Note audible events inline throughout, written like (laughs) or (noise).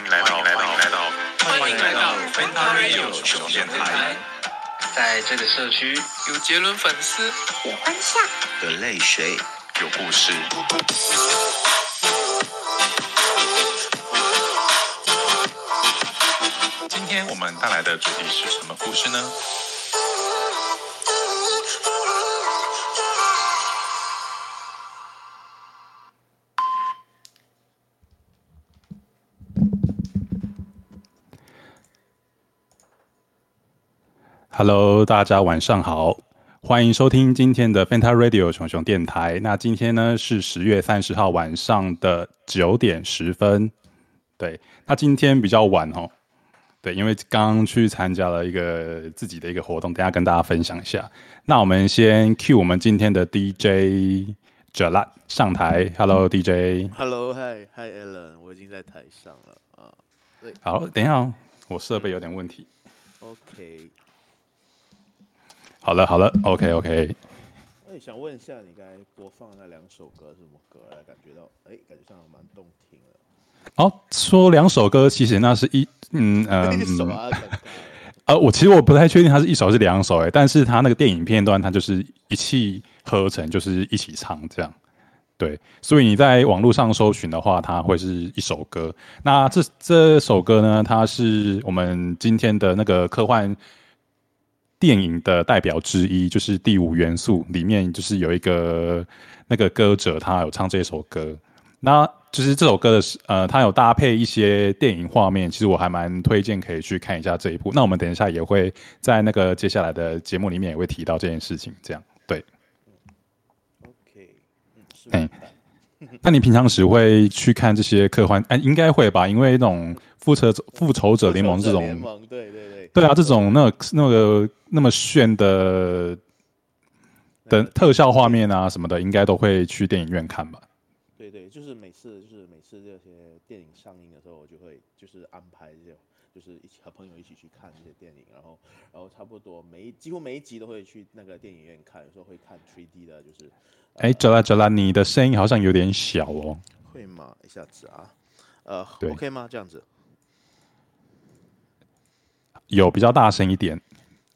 迎来到，欢迎来到，欢迎来到，欢迎来到 Fanta Radio 熊电台。在这个社区，有杰伦粉丝，有欢笑，有泪水，有故事。今天我们带来的主题是什么故事呢？Hello，大家晚上好，欢迎收听今天的 Fanta Radio 熊熊电台。那今天呢是十月三十号晚上的九点十分。对，那今天比较晚哦。对，因为刚刚去参加了一个自己的一个活动，等下跟大家分享一下。那我们先 cue 我们今天的 DJ Jalat 上台。Hello DJ。Hello，Hi，Hi，Alan，我已经在台上了啊。对，好，等一下哦，我设备有点问题。OK。好了好了，OK OK。哎，想问一下，你刚才播放那两首歌是什么歌？来感觉到，哎，感觉上蛮动听的。哦，说两首歌，其实那是一，嗯嗯。呃，我其实我不太确定它是一首是两首，哎，但是它那个电影片段，它就是一气呵成，就是一起唱这样。对，所以你在网络上搜寻的话，它会是一首歌。那这这首歌呢，它是我们今天的那个科幻。电影的代表之一就是《第五元素》里面，就是有一个那个歌者，他有唱这首歌。那就是这首歌的，呃，他有搭配一些电影画面，其实我还蛮推荐可以去看一下这一部。那我们等一下也会在那个接下来的节目里面也会提到这件事情。这样对。OK，嗯，那你平常时会去看这些科幻？哎，应该会吧，因为那种复仇复仇者联盟这种，对对对，啊，这种那那个。那么炫的的特效画面啊什么的，应该都会去电影院看吧？对对，就是每次就是每次这些电影上映的时候，我就会就是安排这种，就是一起和朋友一起去看这些电影，然后然后差不多每一几乎每一集都会去那个电影院看，有时候会看 3D 的，就是。哎，哲拉哲拉，你的声音好像有点小哦。会吗？一下子啊，呃，OK 吗？这样子。有比较大声一点。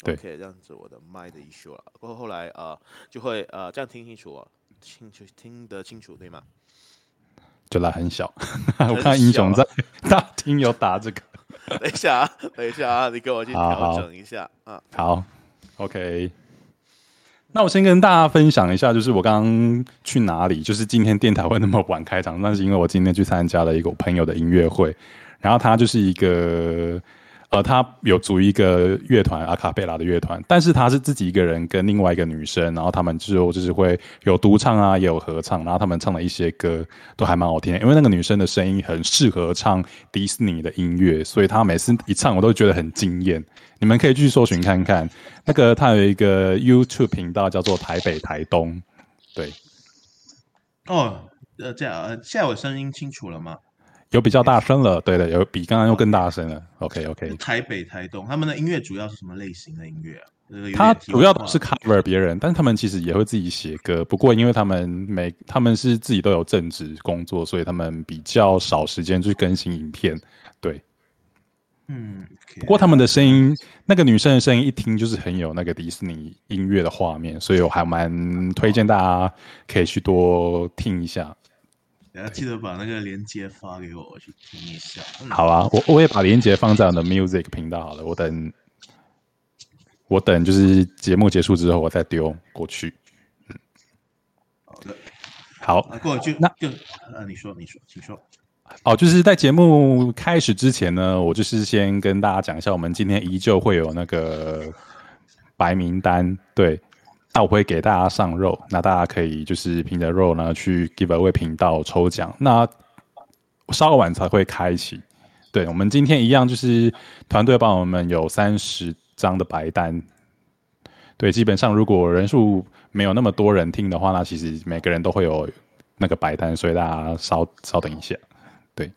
对，可以这样子，我的麦的 issue 了。过后后来呃，就会呃这样听清楚，清楚听得清楚，对吗？就拉很小，(laughs) 我看英雄在 (laughs) 大厅有打这个。(laughs) 等一下啊，等一下啊，你给我去调整一下啊。好，OK。那我先跟大家分享一下，就是我刚刚去哪里，就是今天电台会那么晚开场，那是因为我今天去参加了一个我朋友的音乐会，然后他就是一个。呃，他有组一个乐团阿卡贝拉的乐团，但是他是自己一个人跟另外一个女生，然后他们就就是会有独唱啊，也有合唱，然后他们唱的一些歌都还蛮好听，因为那个女生的声音很适合唱迪士尼的音乐，所以她每次一唱我都觉得很惊艳。你们可以去搜寻看看，那个他有一个 YouTube 频道叫做台北台东，对。哦，呃，这样，现在我声音清楚了吗？有比较大声了，对的，有比刚刚又更大声了。OK OK。台北、台东，他们的音乐主要是什么类型的音乐啊？他主要都是 cover 别人，但是他们其实也会自己写歌。不过因为他们每他们是自己都有正职工作，所以他们比较少时间去更新影片。对，嗯。不过他们的声音，那个女生的声音一听就是很有那个迪士尼音乐的画面，所以我还蛮推荐大家可以去多听一下。大家记得把那个链接发给我，我去听一下。好啊，我我也把链接放在我的 music 频道好了。我等，我等就是节目结束之后，我再丢过去。嗯，好的，好，过去那就啊，你说，你说，请说。哦，就是在节目开始之前呢，我就是先跟大家讲一下，我们今天依旧会有那个白名单，对。那我会给大家上肉，那大家可以就是凭着肉呢去 Giveaway 频道抽奖。那稍晚才会开启。对，我们今天一样就是团队帮我们有三十张的白单。对，基本上如果人数没有那么多人听的话，那其实每个人都会有那个白单，所以大家稍稍等一下。对，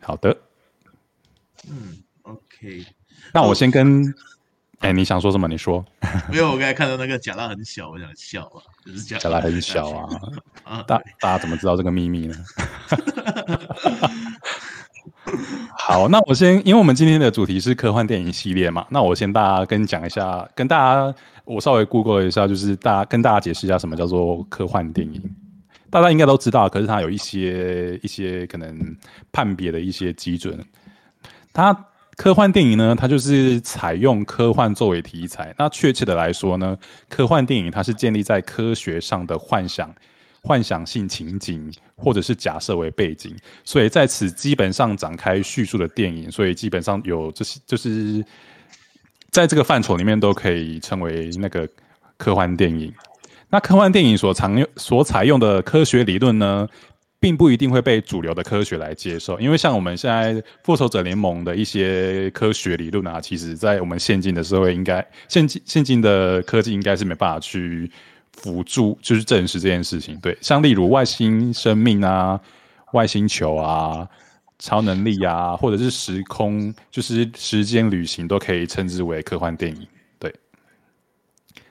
好的。嗯，OK。那我先跟。哎，你想说什么？你说。(laughs) 没有，我刚才看到那个假拉很小，我想笑啊，就是假拉很小啊。(laughs) 啊，大大家怎么知道这个秘密呢？(laughs) 好，那我先，因为我们今天的主题是科幻电影系列嘛，那我先大家跟讲一下，跟大家我稍微 Google 一下，就是大家跟大家解释一下什么叫做科幻电影。大家应该都知道，可是它有一些一些可能判别的一些基准。它科幻电影呢，它就是采用科幻作为题材。那确切的来说呢，科幻电影它是建立在科学上的幻想。幻想性情景或者是假设为背景，所以在此基本上展开叙述的电影，所以基本上有这些，就是在这个范畴里面都可以称为那个科幻电影。那科幻电影所常用、所采用的科学理论呢，并不一定会被主流的科学来接受，因为像我们现在复仇者联盟的一些科学理论啊，其实在我们现今的社会，应该现今现今的科技应该是没办法去。辅助就是证实这件事情，对，像例如外星生命啊、外星球啊、超能力啊，或者是时空，就是时间旅行，都可以称之为科幻电影。对，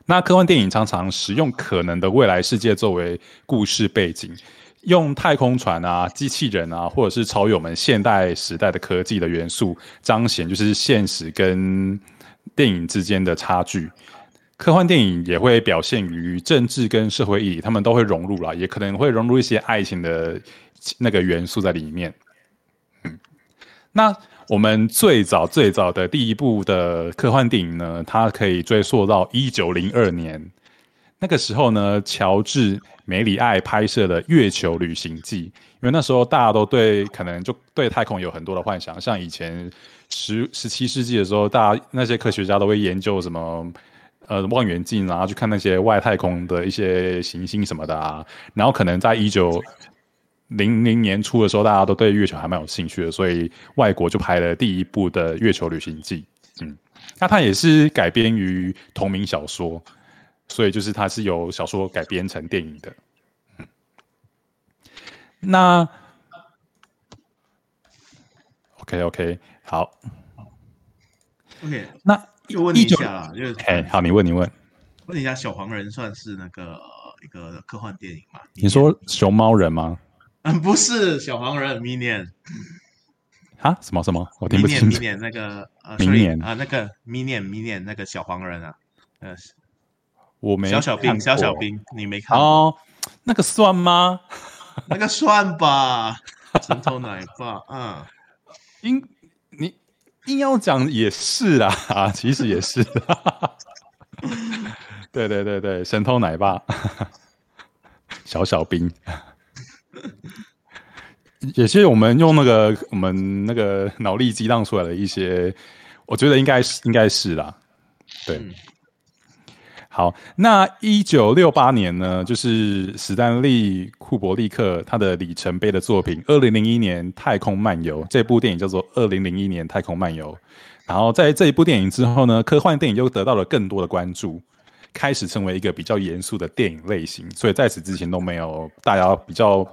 那科幻电影常常使用可能的未来世界作为故事背景，用太空船啊、机器人啊，或者是超越我们现代时代的科技的元素，彰显就是现实跟电影之间的差距。科幻电影也会表现于政治跟社会意义，他们都会融入了，也可能会融入一些爱情的那个元素在里面。嗯，那我们最早最早的第一部的科幻电影呢，它可以追溯到一九零二年，那个时候呢，乔治梅里爱拍摄的《月球旅行记》，因为那时候大家都对可能就对太空有很多的幻想，像以前十十七世纪的时候，大家那些科学家都会研究什么。呃，望远镜，然后去看那些外太空的一些行星什么的啊。然后可能在一九零零年初的时候，大家都对月球还蛮有兴趣的，所以外国就拍了第一部的《月球旅行记》。嗯，那它也是改编于同名小说，所以就是它是由小说改编成电影的。嗯，那 OK OK 好，OK 那。就问你一下啦，就是哎，好，你问你问，问一下小黄人算是那个一个科幻电影吗？你说熊猫人吗？嗯，不是小黄人，，Minion 啊？什么什么？我听不清。明年那个呃，明年啊，那个明年明年那个小黄人啊，呃，我没小小兵小小兵，你没看哦？那个算吗？(laughs) 那个算吧，神偷奶爸啊，应。硬要讲也是啊，啊，其实也是，(laughs) 对对对对，神偷奶爸，小小兵，也是我们用那个我们那个脑力激荡出来的一些，我觉得应该是应该是啦，对。好，那一九六八年呢，就是史丹利库伯利克他的里程碑的作品《二零零一年太空漫游》这部电影叫做《二零零一年太空漫游》。然后在这一部电影之后呢，科幻电影又得到了更多的关注，开始成为一个比较严肃的电影类型。所以在此之前都没有大家比较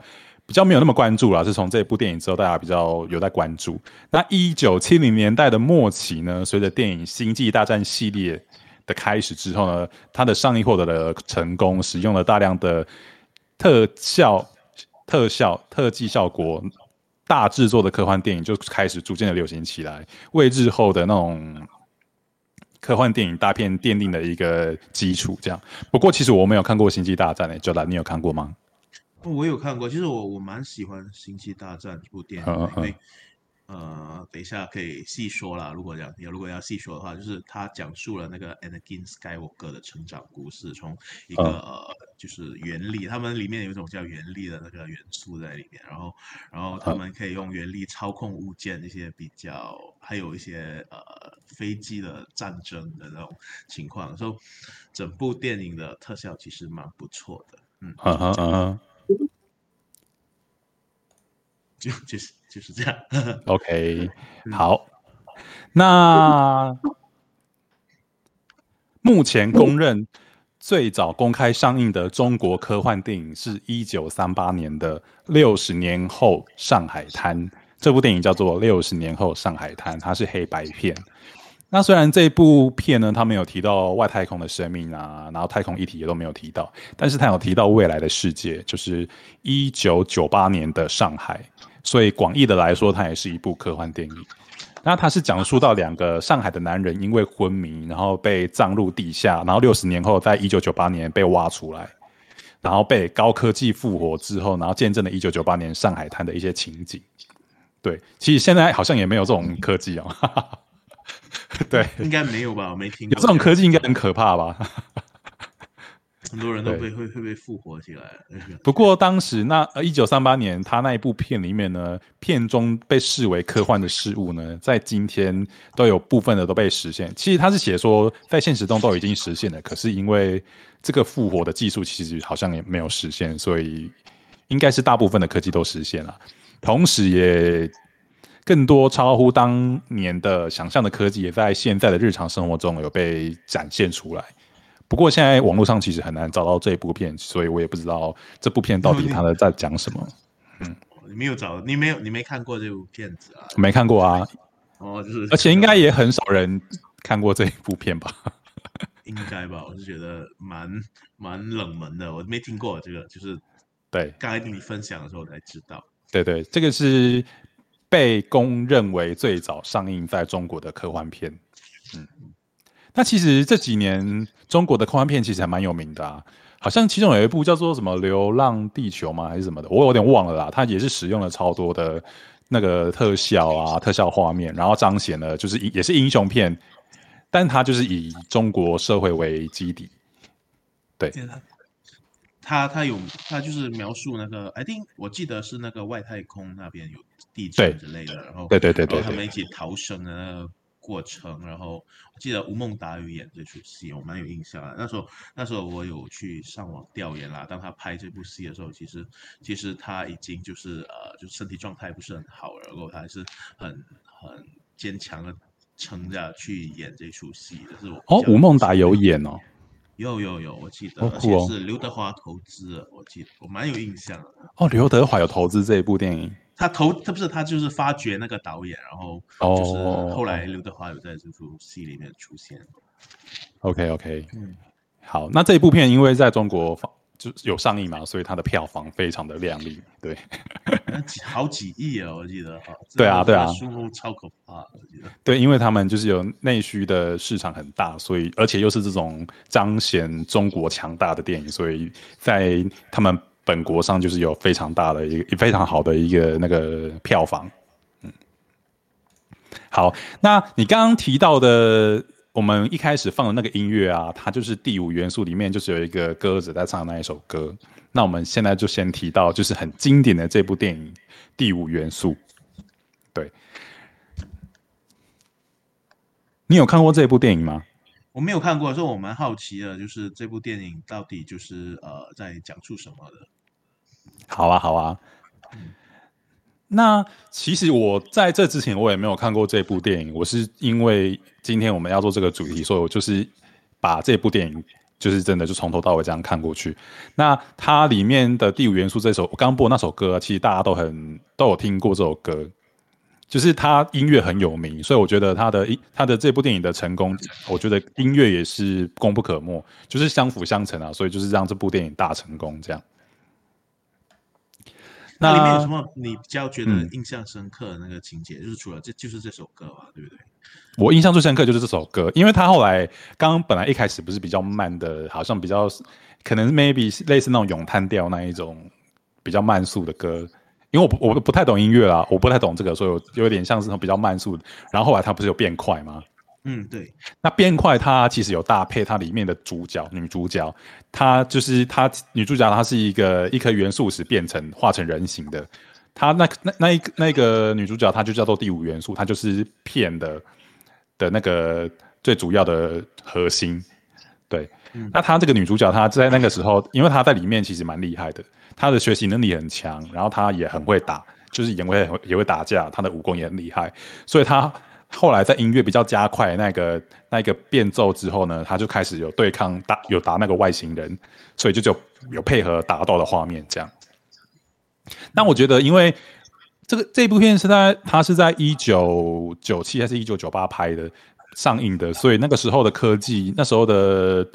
比较没有那么关注了，是从这部电影之后大家比较有在关注。那一九七零年代的末期呢，随着电影《星际大战》系列。的开始之后呢，它的上映获得了成功，使用了大量的特效、特效、特技效果，大制作的科幻电影就开始逐渐的流行起来，为日后的那种科幻电影大片奠定了一个基础。这样，不过其实我没有看过《星际大战》诶，周兰，你有看过吗？我有看过，其实我我蛮喜欢《星际大战》这部电影，因为。呃，等一下可以细说啦。如果要要如果要细说的话，就是他讲述了那个 Anakin Skywalker 的成长故事，从一个呃就是原力，他们里面有一种叫原力的那个元素在里面，然后然后他们可以用原力操控物件，一些比较还有一些呃飞机的战争的那种情况，所以整部电影的特效其实蛮不错的。嗯，嗯嗯嗯。就就是就是这样。OK，好。那目前公认最早公开上映的中国科幻电影是一九三八年的《六十年后上海滩》。这部电影叫做《六十年后上海滩》，它是黑白片。那虽然这部片呢，他没有提到外太空的生命啊，然后太空议题也都没有提到，但是他有提到未来的世界，就是一九九八年的上海，所以广义的来说，它也是一部科幻电影。那它是讲述到两个上海的男人因为昏迷，然后被葬入地下，然后六十年后，在一九九八年被挖出来，然后被高科技复活之后，然后见证了一九九八年上海滩的一些情景。对，其实现在好像也没有这种科技哦。(laughs) 对，应该没有吧？我没听过。有这种科技应该很可怕吧？(laughs) 很多人都被会会被复活起来。(laughs) 不过当时那呃一九三八年他那一部片里面呢，片中被视为科幻的事物呢，在今天都有部分的都被实现。其实他是写说在现实中都已经实现了，可是因为这个复活的技术其实好像也没有实现，所以应该是大部分的科技都实现了，同时也。更多超乎当年的想象的科技，也在现在的日常生活中有被展现出来。不过现在网络上其实很难找到这部片，所以我也不知道这部片到底它的在讲什么。嗯，(laughs) 你没有找，你没有，你没看过这部片子啊？没看过啊。哦，就是，而且应该也很少人看过这一部片吧？(laughs) 应该吧？我是觉得蛮蛮冷门的，我没听过这个，就是对，刚才跟你分享的时候才知道。对对，这个是。被公认为最早上映在中国的科幻片，嗯，那其实这几年中国的科幻片其实还蛮有名的啊，好像其中有一部叫做什么《流浪地球》吗？还是什么的？我有点忘了啦。它也是使用了超多的那个特效啊，特效画面，然后彰显了就是也是英雄片，但它就是以中国社会为基底，对。他他有他就是描述那个，I think 我记得是那个外太空那边有地震之类的，然后对对对对，他们一起逃生的那个过程，然后我记得吴孟达有演这出戏，我蛮有印象的。那时候那时候我有去上网调研啦，当他拍这部戏的时候，其实其实他已经就是呃，就身体状态不是很好，然后他还是很很坚强的撑着去演这出戏的。是我哦，吴孟达有演哦。有有有，我记得，而且是刘德华投资，我记得我蛮有印象的。哦，刘德华有投资这一部电影，他投他不是他就是发掘那个导演，然后就是后来刘德华有在这部戏里面出现。OK OK，嗯，好，那这一部片因为在中国放。就有上映嘛，所以它的票房非常的亮丽，对，(laughs) 几好几亿啊，我记得哈。对啊，对啊，数目超可怕，我记得。(laughs) 对，因为他们就是有内需的市场很大，所以而且又是这种彰显中国强大的电影，所以在他们本国上就是有非常大的一个非常好的一个那个票房。嗯，好，那你刚刚提到的。我们一开始放的那个音乐啊，它就是第五元素里面就是有一个歌子在唱那一首歌。那我们现在就先提到就是很经典的这部电影《第五元素》。对，你有看过这部电影吗？我没有看过，所以我蛮好奇的，就是这部电影到底就是呃在讲述什么的。好啊，好啊。那其实我在这之前我也没有看过这部电影，我是因为今天我们要做这个主题，所以我就是把这部电影就是真的就从头到尾这样看过去。那它里面的第五元素这首我刚播那首歌，其实大家都很都有听过这首歌，就是它音乐很有名，所以我觉得它的它的这部电影的成功，我觉得音乐也是功不可没，就是相辅相成啊，所以就是让这部电影大成功这样。那里面有什么你比较觉得印象深刻的那个情节？就是除了这就是这首歌嘛，对不对？我印象最深刻就是这首歌，因为他后来刚刚本来一开始不是比较慢的，好像比较可能 maybe 类似那种咏叹调那一种比较慢速的歌。因为我我不太懂音乐啦，我不太懂这个，所以我有点像是比较慢速。然后后来他不是有变快吗？嗯，对。那变快，它其实有搭配它里面的主角女主角，她就是她女主角，她是一个一颗元素石变成化成人形的。她那那那一那个女主角，她就叫做第五元素，她就是片的的那个最主要的核心。对，那她这个女主角，她在那个时候，因为她在里面其实蛮厉害的，她的学习能力很强，然后她也很会打，就是也会也会打架，她的武功也很厉害，所以她。后来在音乐比较加快那个那个变奏之后呢，他就开始有对抗打有打那个外星人，所以就就有配合打斗的画面这样。那我觉得，因为这个这部片是在它是在一九九七还是一九九八拍的，上映的，所以那个时候的科技，那时候的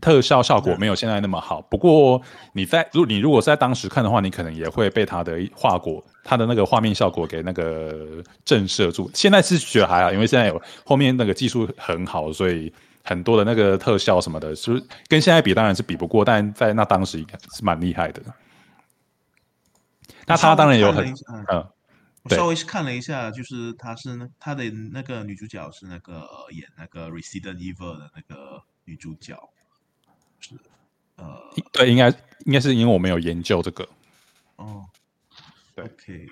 特效效果没有现在那么好。不过你在如你如果是在当时看的话，你可能也会被它的画果、它的那个画面效果给那个震慑住。现在是觉得还好，因为现在有后面那个技术很好，所以很多的那个特效什么的，就是跟现在比当然是比不过，但在那当时是蛮厉害的。那他当然有很嗯。我稍微是看了一下，就是他是那她的那个女主角是那个演那个《Resident Evil》的那个女主角，是呃，对，应该应该是因为我没有研究这个哦，对，OK，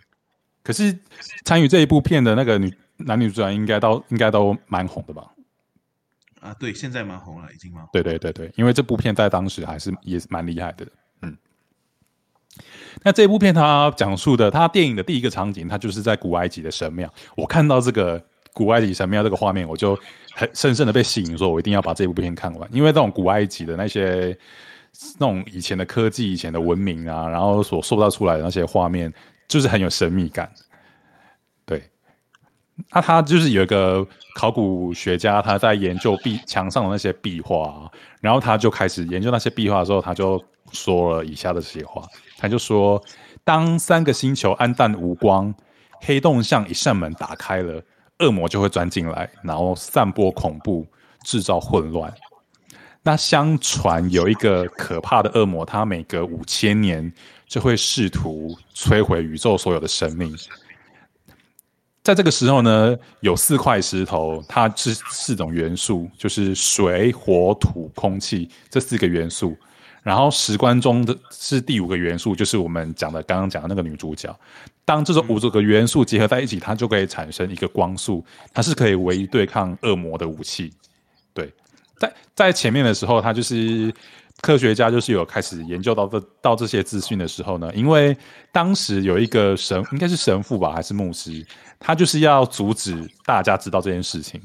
可是参与这一部片的那个女男女主角应该都应该都蛮红的吧？啊，对，现在蛮红了，已经蛮对对对对，因为这部片在当时还是也是蛮厉害的。嗯那这部片它讲述的，它电影的第一个场景，它就是在古埃及的神庙。我看到这个古埃及神庙这个画面，我就很深深的被吸引，说我一定要把这部片看完。因为这种古埃及的那些那种以前的科技、以前的文明啊，然后所塑造出来的那些画面，就是很有神秘感。对，那他就是有一个考古学家，他在研究壁墙上的那些壁画，然后他就开始研究那些壁画的时候，他就说了以下的这些话。他就说：“当三个星球暗淡无光，黑洞像一扇门打开了，恶魔就会钻进来，然后散播恐怖，制造混乱。那相传有一个可怕的恶魔，他每隔五千年就会试图摧毁宇宙所有的生命。在这个时候呢，有四块石头，它是四种元素，就是水、火、土、空气这四个元素。”然后时光中的是第五个元素，就是我们讲的刚刚讲的那个女主角。当这种五个元素结合在一起，它就可以产生一个光束，它是可以唯一对抗恶魔的武器。对，在在前面的时候，他就是科学家，就是有开始研究到这到这些资讯的时候呢，因为当时有一个神，应该是神父吧，还是牧师，他就是要阻止大家知道这件事情。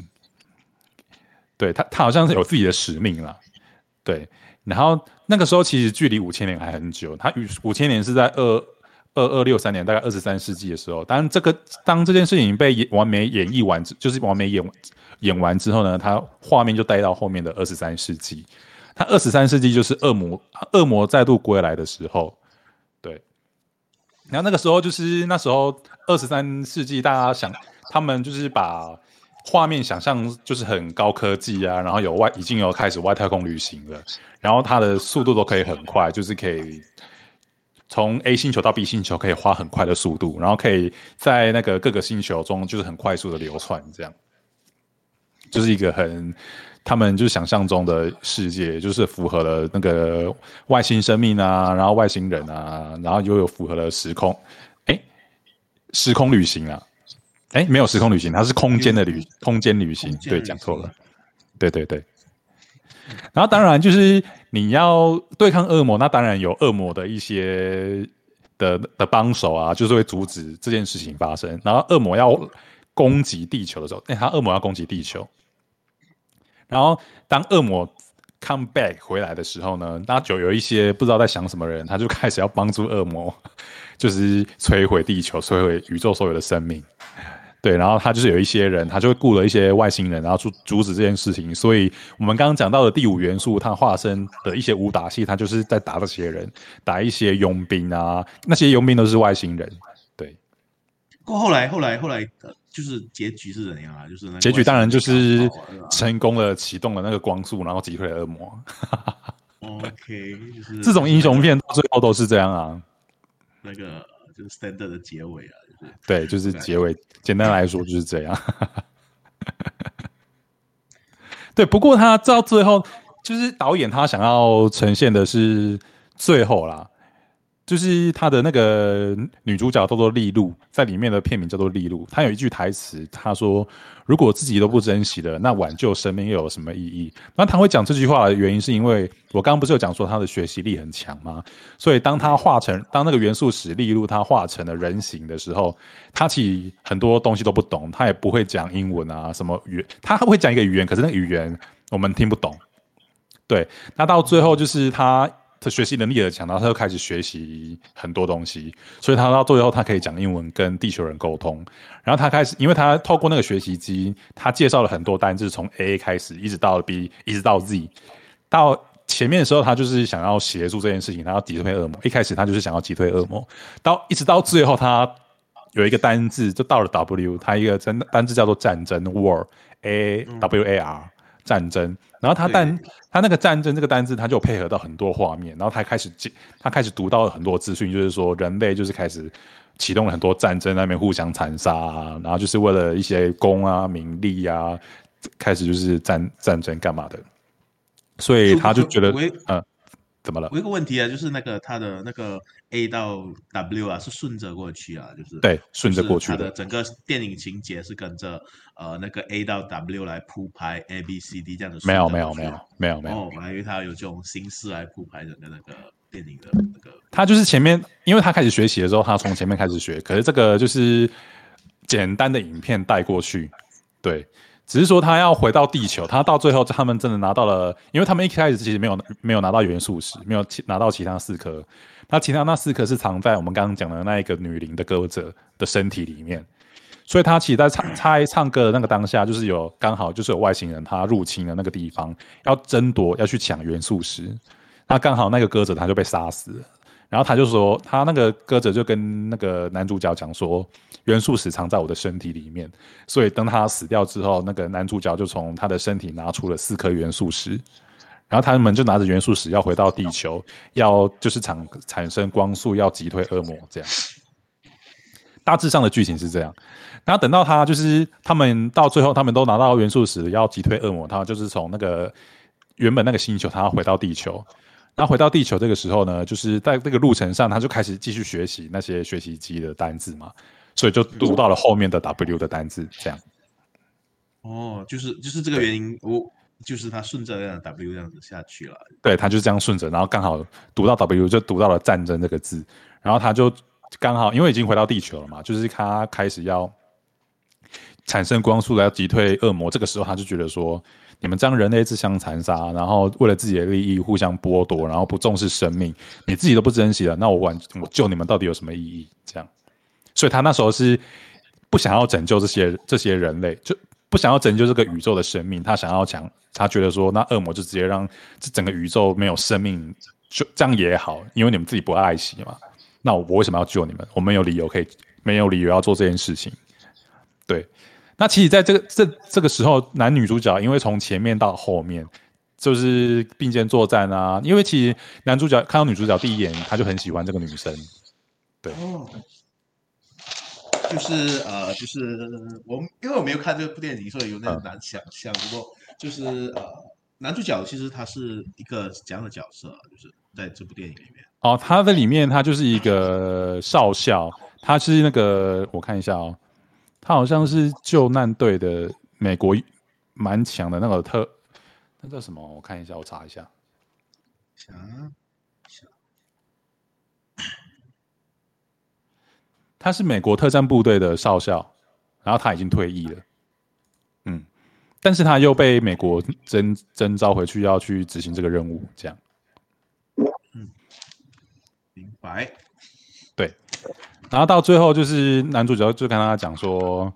对他，他好像是有自己的使命了。对。然后那个时候其实距离五千年还很久，它与五千年是在二二二六三年，大概二十三世纪的时候。当这个当这件事情被演完美演绎完，就是完美演演完之后呢，它画面就带到后面的二十三世纪。它二十三世纪就是恶魔恶魔再度归来的时候，对。然后那个时候就是那时候二十三世纪，大家想他们就是把。画面想象就是很高科技啊，然后有外已经有开始外太空旅行了，然后它的速度都可以很快，就是可以从 A 星球到 B 星球可以花很快的速度，然后可以在那个各个星球中就是很快速的流窜，这样就是一个很他们就是想象中的世界，就是符合了那个外星生命啊，然后外星人啊，然后又有符合了时空，哎，时空旅行啊。哎，没有时空旅行，它是空间的旅，空间旅行。对，讲错了。对对对。然后当然就是你要对抗恶魔，那当然有恶魔的一些的的帮手啊，就是会阻止这件事情发生。然后恶魔要攻击地球的时候，哎，他恶魔要攻击地球。然后当恶魔 come back 回来的时候呢，那就有一些不知道在想什么人，他就开始要帮助恶魔，(laughs) 就是摧毁地球，摧毁宇宙所有的生命。对，然后他就是有一些人，他就会雇了一些外星人，然后阻阻止这件事情。所以我们刚刚讲到的第五元素，他化身的一些武打戏，他就是在打这些人，打一些佣兵啊，那些佣兵都是外星人。对。过后来，后来，后来，就是结局是怎样啊？就是结局当然就是成功的启动了那个光速，然后击退了恶魔。OK，就是这种英雄片到最后都是这样啊。那个就是 standard 的结尾啊。(laughs) 对，就是结尾。简单来说就是这样。(laughs) 对，不过他到最后，就是导演他想要呈现的是最后啦。就是他的那个女主角叫做利露，在里面的片名叫做利露。她有一句台词，她说：“如果自己都不珍惜了，那挽救生命又有什么意义？”那他会讲这句话的原因，是因为我刚刚不是有讲说他的学习力很强吗？所以当他化成当那个元素使利露他化成了人形的时候，他其实很多东西都不懂，他也不会讲英文啊，什么语他会讲一个语言，可是那个语言我们听不懂。对，那到最后就是他。他学习能力也强，然后他就开始学习很多东西，所以他到最后他可以讲英文跟地球人沟通。然后他开始，因为他透过那个学习机，他介绍了很多单字，从 A 开始一直到 B，一直到 Z。到前面的时候，他就是想要协助这件事情，他要击退恶魔。一开始他就是想要击退恶魔，到一直到最后，他有一个单字就到了 W，他一个真单字叫做战争 War，A W A R 战争。然后他但他那个战争这个单字，他就配合到很多画面，然后他开始他开始读到很多资讯，就是说人类就是开始启动了很多战争，那边互相残杀啊，然后就是为了一些功啊名利啊，开始就是战战争干嘛的。所以他就觉得，嗯，怎么了？我一个问题啊，就是那个他的那个 A 到 W 啊，是顺着过去啊，就是对，顺着过去的。整个电影情节是跟着呃那个 A 到 W 来铺排 A B C D 这样的。没有没有没有没有没有，哦，我还以为他有这种心思来铺排整个那个电影的那个。他就是前面，因为他开始学习的时候，他从前面开始学，可是这个就是简单的影片带过去，对。只是说他要回到地球，他到最后他们真的拿到了，因为他们一开始其实没有没有拿到元素石，没有拿到其他四颗，那其他那四颗是藏在我们刚刚讲的那一个女灵的歌者的身体里面，所以他其实在唱唱唱歌的那个当下，就是有刚好就是有外星人他入侵了那个地方，要争夺要去抢元素石，那刚好那个歌者他就被杀死。然后他就说，他那个歌者就跟那个男主角讲说，元素石藏在我的身体里面，所以等他死掉之后，那个男主角就从他的身体拿出了四颗元素石，然后他们就拿着元素石要回到地球，要就是产产生光速，要击退恶魔，这样。大致上的剧情是这样。然后等到他就是他们到最后，他们都拿到元素石，要击退恶魔，他就是从那个原本那个星球，他要回到地球。那回到地球这个时候呢，就是在这个路程上，他就开始继续学习那些学习机的单字嘛，所以就读到了后面的 W 的单字，这样。哦，就是就是这个原因，我就是他顺着这样 W 这样子下去了。对，他就这样顺着，然后刚好读到 W 就读到了战争这个字，然后他就刚好因为已经回到地球了嘛，就是他开始要产生光速来击退恶魔，这个时候他就觉得说。你们将人类自相残杀，然后为了自己的利益互相剥夺，然后不重视生命，你自己都不珍惜了，那我管我救你们到底有什么意义？这样，所以他那时候是不想要拯救这些这些人类，就不想要拯救这个宇宙的生命，他想要讲，他觉得说，那恶魔就直接让这整个宇宙没有生命，就这样也好，因为你们自己不爱惜嘛。那我为什么要救你们？我没有理由可以，没有理由要做这件事情，对。那其实，在这个这这个时候，男女主角因为从前面到后面就是并肩作战啊。因为其实男主角看到女主角第一眼，他就很喜欢这个女生。对，就是呃，就是我因为我没有看这部电影，所以有点难想象。不过就是呃，男主角其实他是一个怎样的角色？就是在这部电影里面。哦，他在里面他就是一个少校，他是那个我看一下哦。他好像是救难队的美国蛮强的那个特，那叫什么？我看一下，我查一下。他是美国特战部队的少校，然后他已经退役了。嗯，但是他又被美国征征召回去，要去执行这个任务，这样。嗯，明白。对。然后到最后，就是男主角就跟他讲说，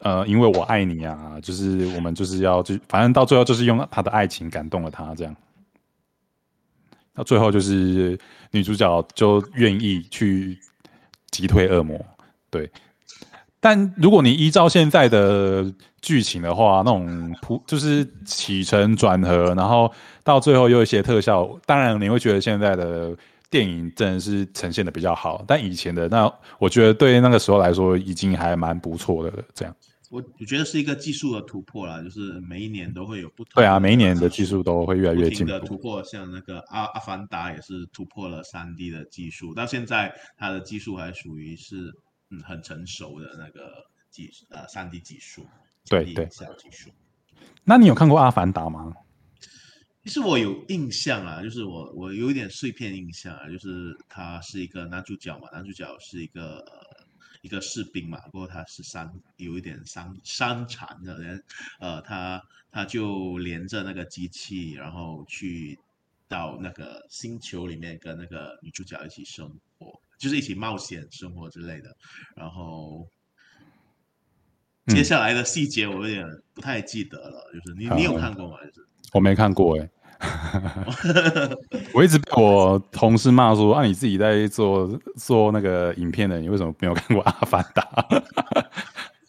呃，因为我爱你啊，就是我们就是要就反正到最后就是用他的爱情感动了他，这样。到最后就是女主角就愿意去击退恶魔，对。但如果你依照现在的剧情的话，那种铺就是起承转合，然后到最后又一些特效，当然你会觉得现在的。电影真的是呈现的比较好，但以前的那，我觉得对那个时候来说已经还蛮不错的了。这样，我我觉得是一个技术的突破啦，就是每一年都会有不同。对啊，每一年的技术都会越来越进步。的突破，像那个阿阿凡达也是突破了三 D 的技术，到现在它的技术还属于是嗯很成熟的那个技呃三 D 技术。对对，技术。那你有看过阿凡达吗？其实我有印象啊，就是我我有一点碎片印象啊，就是他是一个男主角嘛，男主角是一个一个士兵嘛，不过他是伤有一点伤伤残的人，呃，他他就连着那个机器，然后去到那个星球里面跟那个女主角一起生活，就是一起冒险生活之类的。然后嗯接下来的细节我有点不太记得了，就是你你有看过吗？就是我没看过哎、(laughs) 我一直被我同事骂说啊，你自己在做做那个影片的，你为什么没有看过《阿凡达》？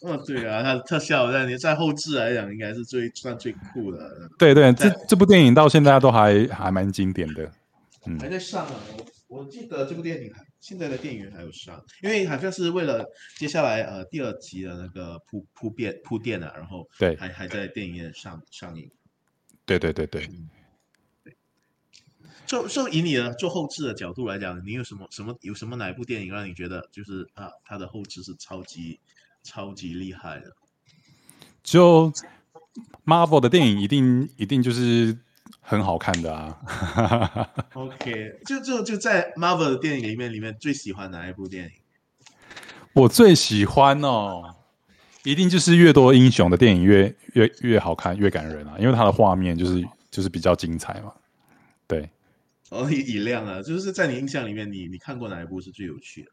(laughs) 哦，对啊，它的特效在你在后置来讲，应该是最算最酷的。对对，这这部电影到现在都还还蛮经典的。嗯还在上啊！我我记得这部电影还现在的电影院还有上，因为好像是为了接下来呃第二集的那个铺铺垫铺垫啊，然后对还还在电影院上上映。对对对对，就就以你的做后置的角度来讲，你有什么什么有什么哪一部电影让你觉得就是啊，它的后置是超级超级厉害的？就 Marvel 的电影一定一定就是很好看的啊。OK，就就就在 Marvel 的电影里面，里面最喜欢哪一部电影？我最喜欢哦，一定就是越多英雄的电影越越越好看，越感人啊，因为它的画面就是就是比较精彩嘛。对，哦，以以亮啊，就是在你印象里面，你你看过哪一部是最有趣的？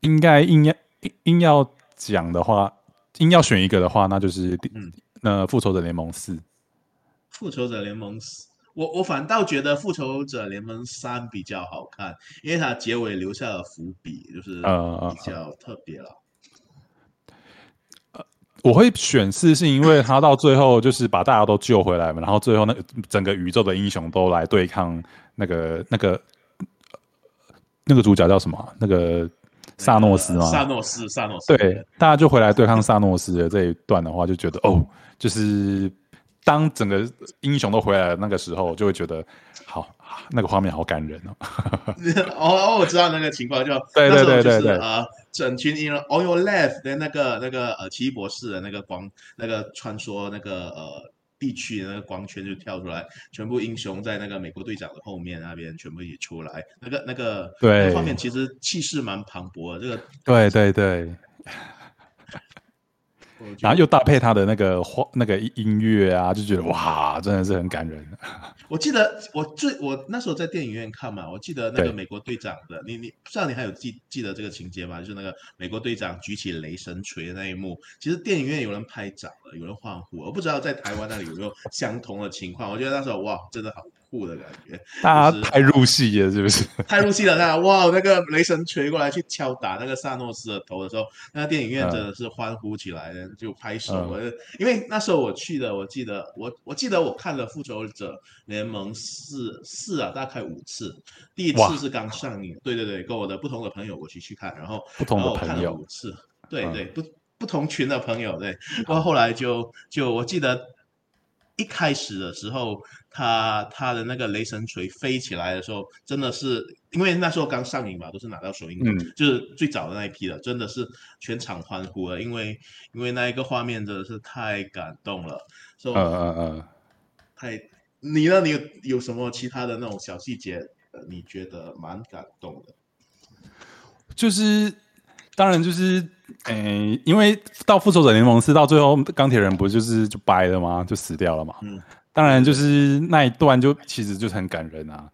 应该硬要硬硬要讲的话，硬要选一个的话，那就是第嗯那复仇者联盟四。复仇者联盟四，我我反倒觉得复仇者联盟三比较好看，因为它结尾留下了伏笔，就是呃比较特别了。我会选四，是因为他到最后就是把大家都救回来嘛，然后最后那个整个宇宙的英雄都来对抗那个那个那个主角叫什么啊？那个萨诺斯吗？萨诺斯，萨诺斯，对，大家就回来对抗萨诺斯的这一段的话，就觉得哦，就是当整个英雄都回来了那个时候，就会觉得好，那个画面好感人哦。(laughs) 哦哦，我知道那个情况，就对对对对对。呃，整群英人 on your left 的那个那个呃奇异博士的那个光那个穿梭那个呃地区的那个光圈就跳出来，全部英雄在那个美国队长的后面那边全部一起出来，那个那个对。那个画面其实气势蛮磅礴的，这个对对对，然后又搭配他的那个画那个音乐啊，就觉得哇，真的是很感人。我记得我最我那时候在电影院看嘛，我记得那个美国队长的，你你不知道你还有记记得这个情节吗？就是那个美国队长举起雷神锤的那一幕，其实电影院有人拍掌了，有人欢呼，我不知道在台湾那里有没有相同的情况。我觉得那时候哇，真的好酷的感觉，大家太入戏了，是不是？(laughs) 太入戏了。那哇，那个雷神锤过来去敲打那个萨诺斯的头的时候，那个电影院真的是欢呼起来的，就拍手。嗯我因为那时候我去的，我记得我我记得我看了《复仇者联盟四》四啊，大概五次。第一次是刚上映，对对对，跟我的不同的朋友我去去看，然后不同的然后我看了朋友五次，对嗯对，不不同群的朋友，对。然后后来就就我记得一开始的时候，他他的那个雷神锤飞起来的时候，真的是因为那时候刚上映嘛，都是拿到首映的，嗯就是最早的那一批的，真的是全场欢呼了，因为因为那一个画面真的是太感动了，所以、嗯嗯嗯。太你呢？你有有什么其他的那种小细节，呃你觉得蛮感动的？就是当然就是，诶、因为到复仇者联盟四到最后，钢铁人不就是就掰了吗？就死掉了嘛。嗯，当然就是那一段就其实就是很感人啊。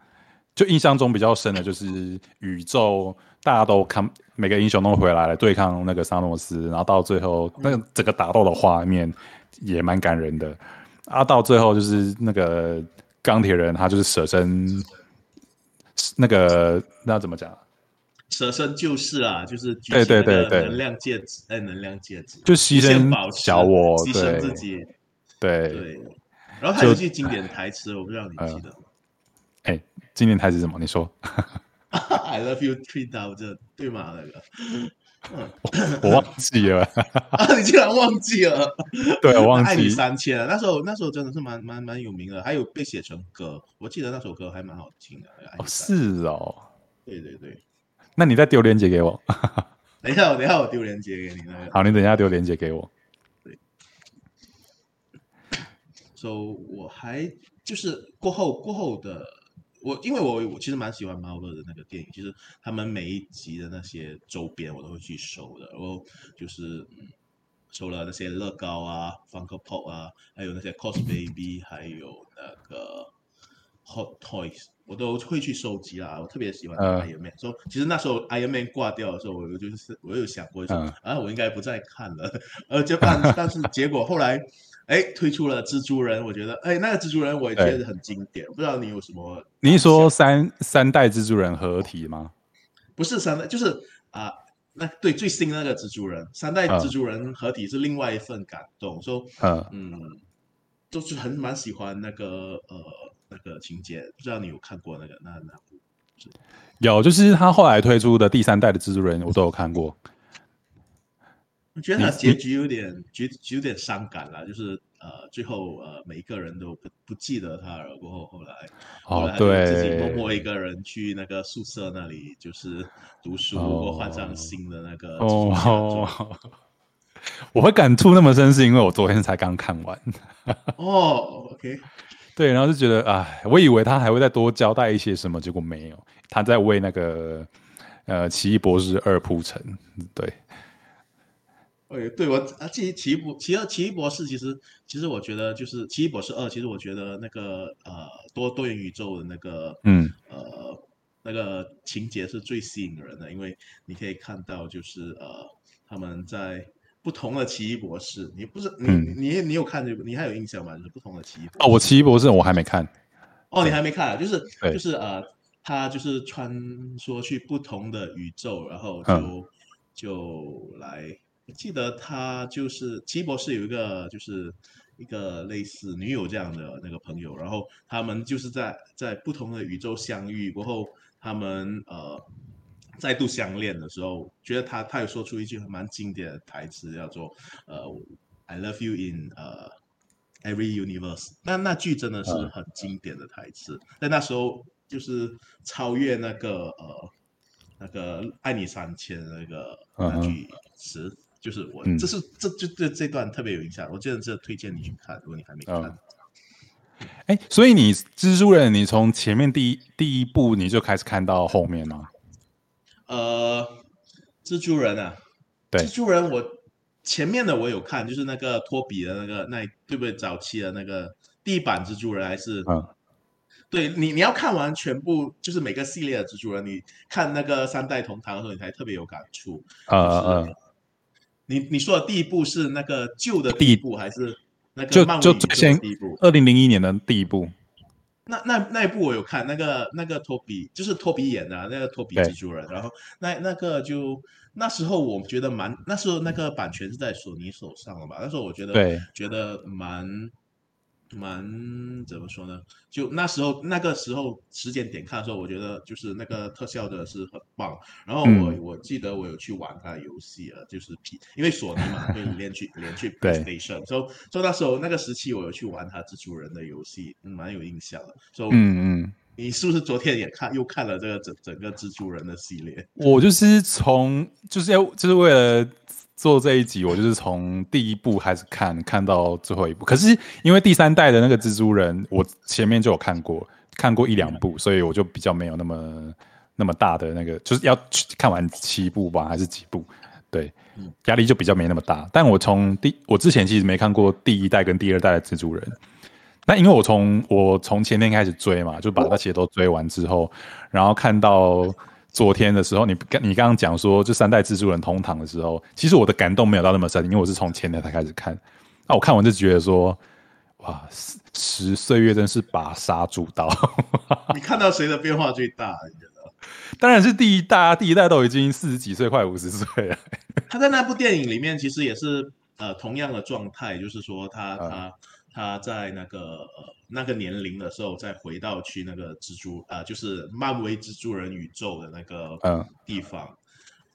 就印象中比较深的就是宇宙大家都看每个英雄都回来了对抗那个萨诺斯，然后到最后那个整个打斗的画面也蛮感人的。啊，到最后就是那个钢铁人他就是舍身，那个那怎么讲？舍身救世啊，就是举对对对对能量戒指，哎，能量戒指，就牺牲小我，牺牲自己，对，对。然后还有一句经典台词，我不知道你嗯记得吗哎，经典台词什么？你说？(laughs) I love you three thousand，对吗？那个我忘记了，(laughs) 啊，你竟然忘记了？(laughs) 对我忘记爱你记，三千了，那时候那时候真的是蛮蛮蛮有名的，还有被写成歌，我记得那首歌还蛮好听的。哦是哦，对对对。那你再丢链接给我，等一下，等一下，我丢链接给你那个。好，你等一下丢链接给我，so 我还就是过后过后的我，因为我我其实蛮喜欢 Marvel 的那个电影，其实他们每一集的那些周边我都会去收的，然后就是嗯收了那些乐高啊、Funko Pop 啊，还有那些 Cos Baby，还有那个 Hot Toys，我都会去收集啦。我特别喜欢嗯 Iron Man，所以其实那时候 Iron Man 挂掉的时候，我就是我有想过说，嗯啊，我应该不再看了。呃，就但但是结果后来，哎，推出了蜘蛛人，我觉得，哎，那个蜘蛛人我也觉得很经典。不知道你有什么？你是说三三代蜘蛛人合体吗？不是三代，就是啊、那对最新的那个蜘蛛人，三代嗯蜘蛛人合体是另外一份感动。说，嗯，嗯，就是很蛮喜欢那个呃那个情节，不知道你有看过那个那那部？有，就是他后来推出的第三代的蜘蛛人，我都有看过。我觉得他你结局有点结局有点伤感了，就是呃最后呃每一个人都不不记得他了，过后后来后哦对，自己默，默一个人去那个宿舍那里就是读书，哦过换上新的那个哦。，我会感触那么深，是因为我昨天才刚看完。哦，OK，对，然后就觉得，哎，我以为他还会再多交代一些什么，结果没有，他在为那个呃《奇异博士二》铺陈。对，哎，对我啊，奇异奇异博奇异奇异博士其实其实我觉得就是奇异博士二，其实我觉得那个呃多多元宇宙的那个嗯呃那个情节是最吸引人的，因为你可以看到就是呃他们在不同的奇异博士，你不是你、嗯你你有看这个？你还有印象吗？就是不同的奇异博士哦，我《奇异博士》我还没看。哦，你还没看啊？就是对就是呃，他就是穿梭去不同的宇宙，然后就、嗯就来。我记得他就是奇异博士有一个就是一个类似女友这样的那个朋友，然后他们就是在在不同的宇宙相遇过后，他们呃再度相恋的时候，觉得他他有说出一句蛮经典的台词，叫做呃 “I love you in 呃 every universe”。那那句真的是嗯很经典的台词，在那时候就是超越那个呃那个爱你三千的那个那句词。就是我，嗯这是这就这这段特别有印象，我真的是推荐你去看，如果你还没看。嗯哎，所以你蜘蛛人，你从前面第一第一部你就开始看到后面吗？呃，蜘蛛人啊，对蜘蛛人我前面的我有看，就是那个托比的那个那对不对？早期的那个第一版蜘蛛人还是嗯对你你要看完全部，就是每个系列的蜘蛛人，你看那个三代同堂的时候，你才特别有感触。呃就是呃，你你说的第一部是那个旧的第第一部，还是那个漫威的就最先第一部？二零零一年的第一部，那那那一部我有看，那个那个托比就是托比演的、啊、那个托比对蜘蛛人，然后那那个就那时候我觉得蛮，那时候那个版权是在索尼手上了吧？那时候我觉得对觉得蛮蛮怎么说呢？就那时候那个时候时间点看的时候，我觉得就是那个特效的是很棒。然后我、嗯我记得我有去玩它的游戏啊，就是 P，因为索尼嘛，会连去连去对 PlayStation，所以所以那时候那个时期我有去玩它蜘蛛人的游戏，嗯蛮有印象的。所以嗯嗯，你是不是昨天也看又看了这个整整个蜘蛛人的系列？我就是从就是要就是为了做这一集，我就是从第一部开始看，看到最后一部。可是因为第三代的那个蜘蛛人，我前面就有看过，看过一两部，所以我就比较没有那么那么大的那个，就是要去看完七部吧，还是几部？对，压力就比较没那么大。但我从第我之前其实没看过第一代跟第二代的蜘蛛人。那因为我从我从前天开始追嘛，就把那些都追完之后，然后看到昨天的时候，你刚你刚刚讲说这三代蜘蛛人同堂的时候，其实我的感动没有到那么深，因为我是从前天才开始看。那我看完就觉得说，哇，十十岁月真是把杀猪刀。(laughs) 你看到谁的变化最大？你觉得？当然是第一代啊，第一代都已经四十几岁，快五十岁了。他在那部电影里面其实也是呃同样的状态，就是说他嗯他他在那个呃那个年龄的时候，再回到去那个蜘蛛啊、呃就是漫威蜘蛛人宇宙的那个嗯。地方，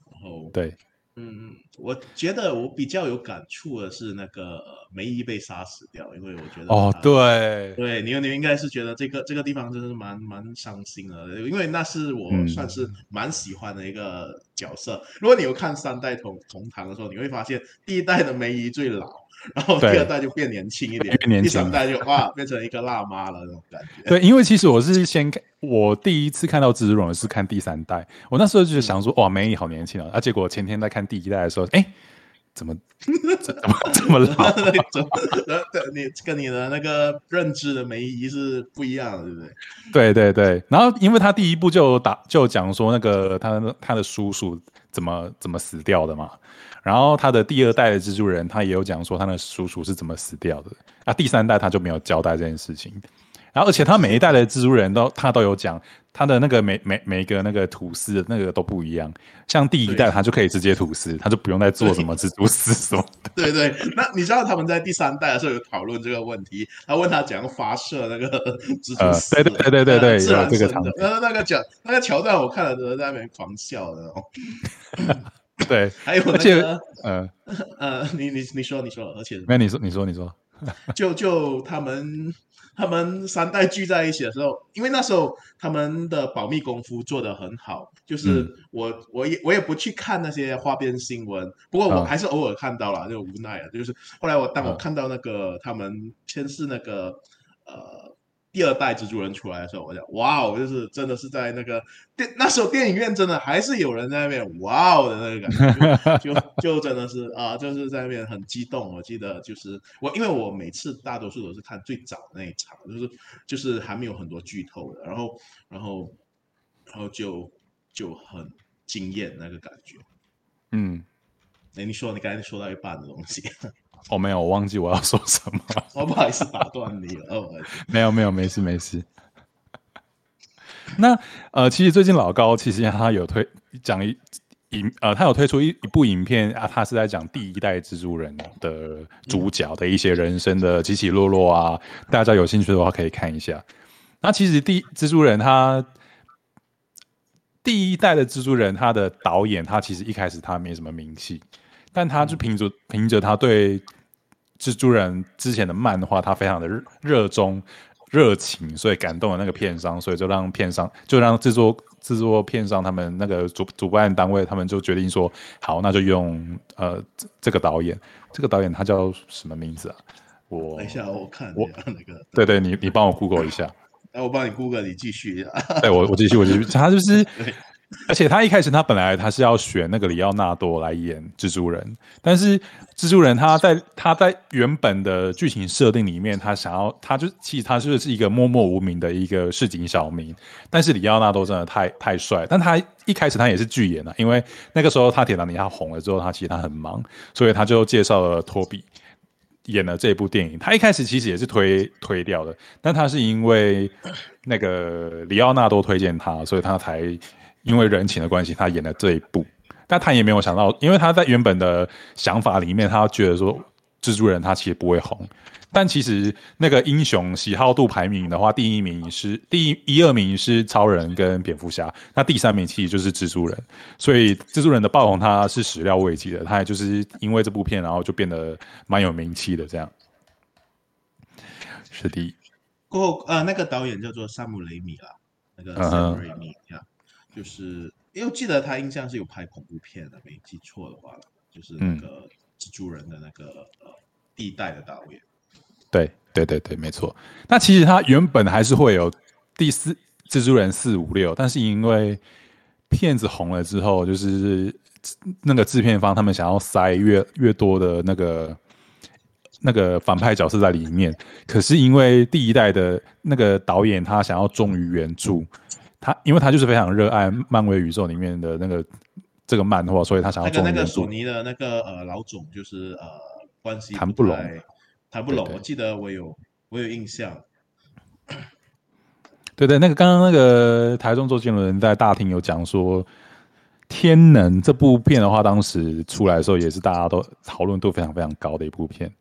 然后对，嗯，我觉得我比较有感触的是那个呃梅姨被杀死掉，因为我觉得哦，对，对，你你应该是觉得这个这个地方真是蛮蛮伤心的，因为那是我嗯。算是蛮喜欢的一个角色。如果你有看三代同同堂的时候，你会发现第一代的梅姨最老，然后第二代就变年轻一点，变年轻第三代就哇变成一个辣妈了那种感觉。对，因为其实我是先看，我第一次看到蜘蛛人是看第三代，我那时候就想说，哇，梅姨好年轻啊！啊，结果前天在看第一代的时候，哎，怎么怎怎么这么老？(laughs) 你跟你的那个认知的梅姨是不一样的，对不对？对对对，然后因为他第一部就打就讲说那个他的他的叔叔怎么怎么死掉的嘛，然后他的第二代的蜘蛛人他也有讲说他的叔叔是怎么死掉的，那第三代他就没有交代这件事情，然后而且他每一代的蜘蛛人都他都有讲他的那个每每每个那个吐司的那个都不一样，像第一代他就可以直接吐司，他就不用再做什么蜘蛛丝什么的。对对，那你知道他们在第三代的时候有讨论这个问题，他问他怎样发射那个 (laughs) 蜘蛛呃丝，对对对对对对然有这个场景那那个讲那个桥段，我看了都在那边狂笑的哦。(laughs) 对，(laughs) 还有那而且个呃，呃，你你你说你说，而且没有你说你说你说，就就他们他们三代聚在一起的时候，因为那时候他们的保密功夫做得很好，就是嗯我、我也我也不去看那些花边新闻，不过我嗯还是偶尔看到了，就无奈了。就是后来我当我嗯看到那个他们先是那个呃。第二代蜘蛛人出来的时候，我想，哇哦，就是真的是在那个电那时候电影院真的还是有人在那边哇哦的那个感觉，就就 (laughs) 就真的是啊，就是在那边很激动。我记得就是我，因为我每次大多数都是看最早那一场，就是就是还没有很多剧透的，然后然后然后就就很惊艳那个感觉。嗯，哎，你说你刚才说到一半的东西，哦没有，我忘记我要说什么了。我不好意思打断你了。哦，没有没有，没事没事。那呃，其实最近老高其实他有推讲一影呃，他有推出一一部影片啊，他是在讲第一代蜘蛛人的主角的一些人生的起起落落啊，大家有兴趣的话可以看一下。那其实第蜘蛛人他第一代的蜘蛛人，他的导演他其实一开始他没什么名气，但他就凭着凭着他对蜘蛛人之前的漫画，他非常的热热衷、热情，所以感动了那个片商，所以就让片商就让制作制作片商他们那个主主办单位，他们就决定说，好，那就用呃这这个导演，这个导演他叫什么名字啊？我等一下，我看我那个，对对，你你帮我 Google 一下。(laughs) 哎，我帮你 Google，你继续。对我我继续我继续，他就是 (laughs) 对，(laughs) 而且他一开始他本来他是要选那个里奥纳多来演蜘蛛人，但是蜘蛛人他在他在原本的剧情设定里面，他想要他就其实他就是一个默默无名的一个市井小民，但是里奥纳多真的太太帅，但他一开始他也是拒演了，因为那个时候他铁达尼他红了之后，他其实他很忙，所以他就介绍了托比。演了这部电影，他一开始其实也是推推掉的，但他是因为那个里奥纳多推荐他，所以他才因为人情的关系，他演了这一部。但他也没有想到，因为他在原本的想法里面，他觉得说蜘蛛人他其实不会红，但其实那个英雄喜好度排名的话，第一名是第一一二名是超人跟蝙蝠侠，那第三名其实就是蜘蛛人，所以蜘蛛人的爆红他是始料未及的，他也就是因为这部片，然后就变得蛮有名气的这样。是的，过后呃，那个导演叫做山姆雷米啦，那个嗯哼山姆雷米呀，就是因为我记得他印象是有拍恐怖片的，没记错的话，就是那嗯个蜘蛛人的那个呃第一代的导演。对对对对，没错。那其实他原本还是会有第四蜘蛛人四五六，但是因为片子红了之后，就是那个制片方他们想要塞越越多的那个那个反派角色在里面，可是因为第一代的那个导演他想要忠于原著，他因为他就是非常热爱漫威宇宙里面的那个这个漫画，所以他想要那个那个。索尼的那个呃老总就是呃关系谈不拢太，谈不拢。我记得我有我有印象，对对，那个刚刚那个台中周杰伦在大厅有讲说，《天能》这部片的话，当时出来的时候也是大家都讨论度非常非常高的一部片。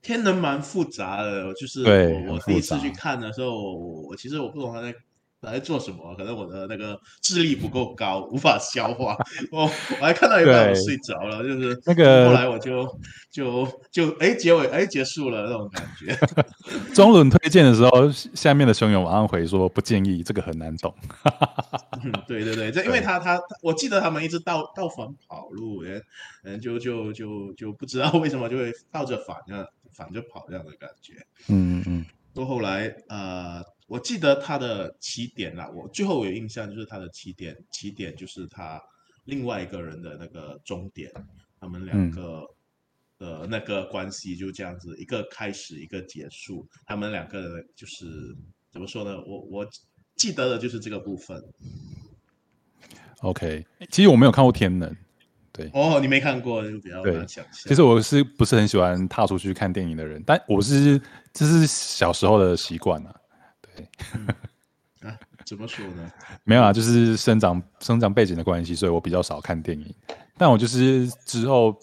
天能蛮复杂的，就是对我我第一次去看的时候，我我其实我不懂他在他在做什么，可能我的那个智力不够高，无法消化。我我还看到一半我睡着了，就是那个后来我就就就哎结尾哎结束了那种感觉。中伦推荐的时候，下面的熊友马上回说不建议，这个很难懂。嗯，对对对，这 (laughs) 因为他他他我记得他们一直倒倒反跑路，哎，嗯，就就就就不知道为什么就会倒着反着反着跑这样的感觉。嗯嗯到后来，呃，我记得他的起点啦，我最后有印象就是他的起点，起点就是他另外一个人的那个终点，他们两个的那个关系就这样子，一个开始，一个结束。他们两个的就是怎么说呢？我我记得的就是这个部分。OK，其实我没有看过《天能》，对，哦，你没看过就比较对难想象。其实我是不是很喜欢踏出去看电影的人，但我是这是小时候的习惯啊。对，啊，怎么说呢？(laughs) 没有啊，就是生长生长背景的关系，所以我比较少看电影。但我就是之后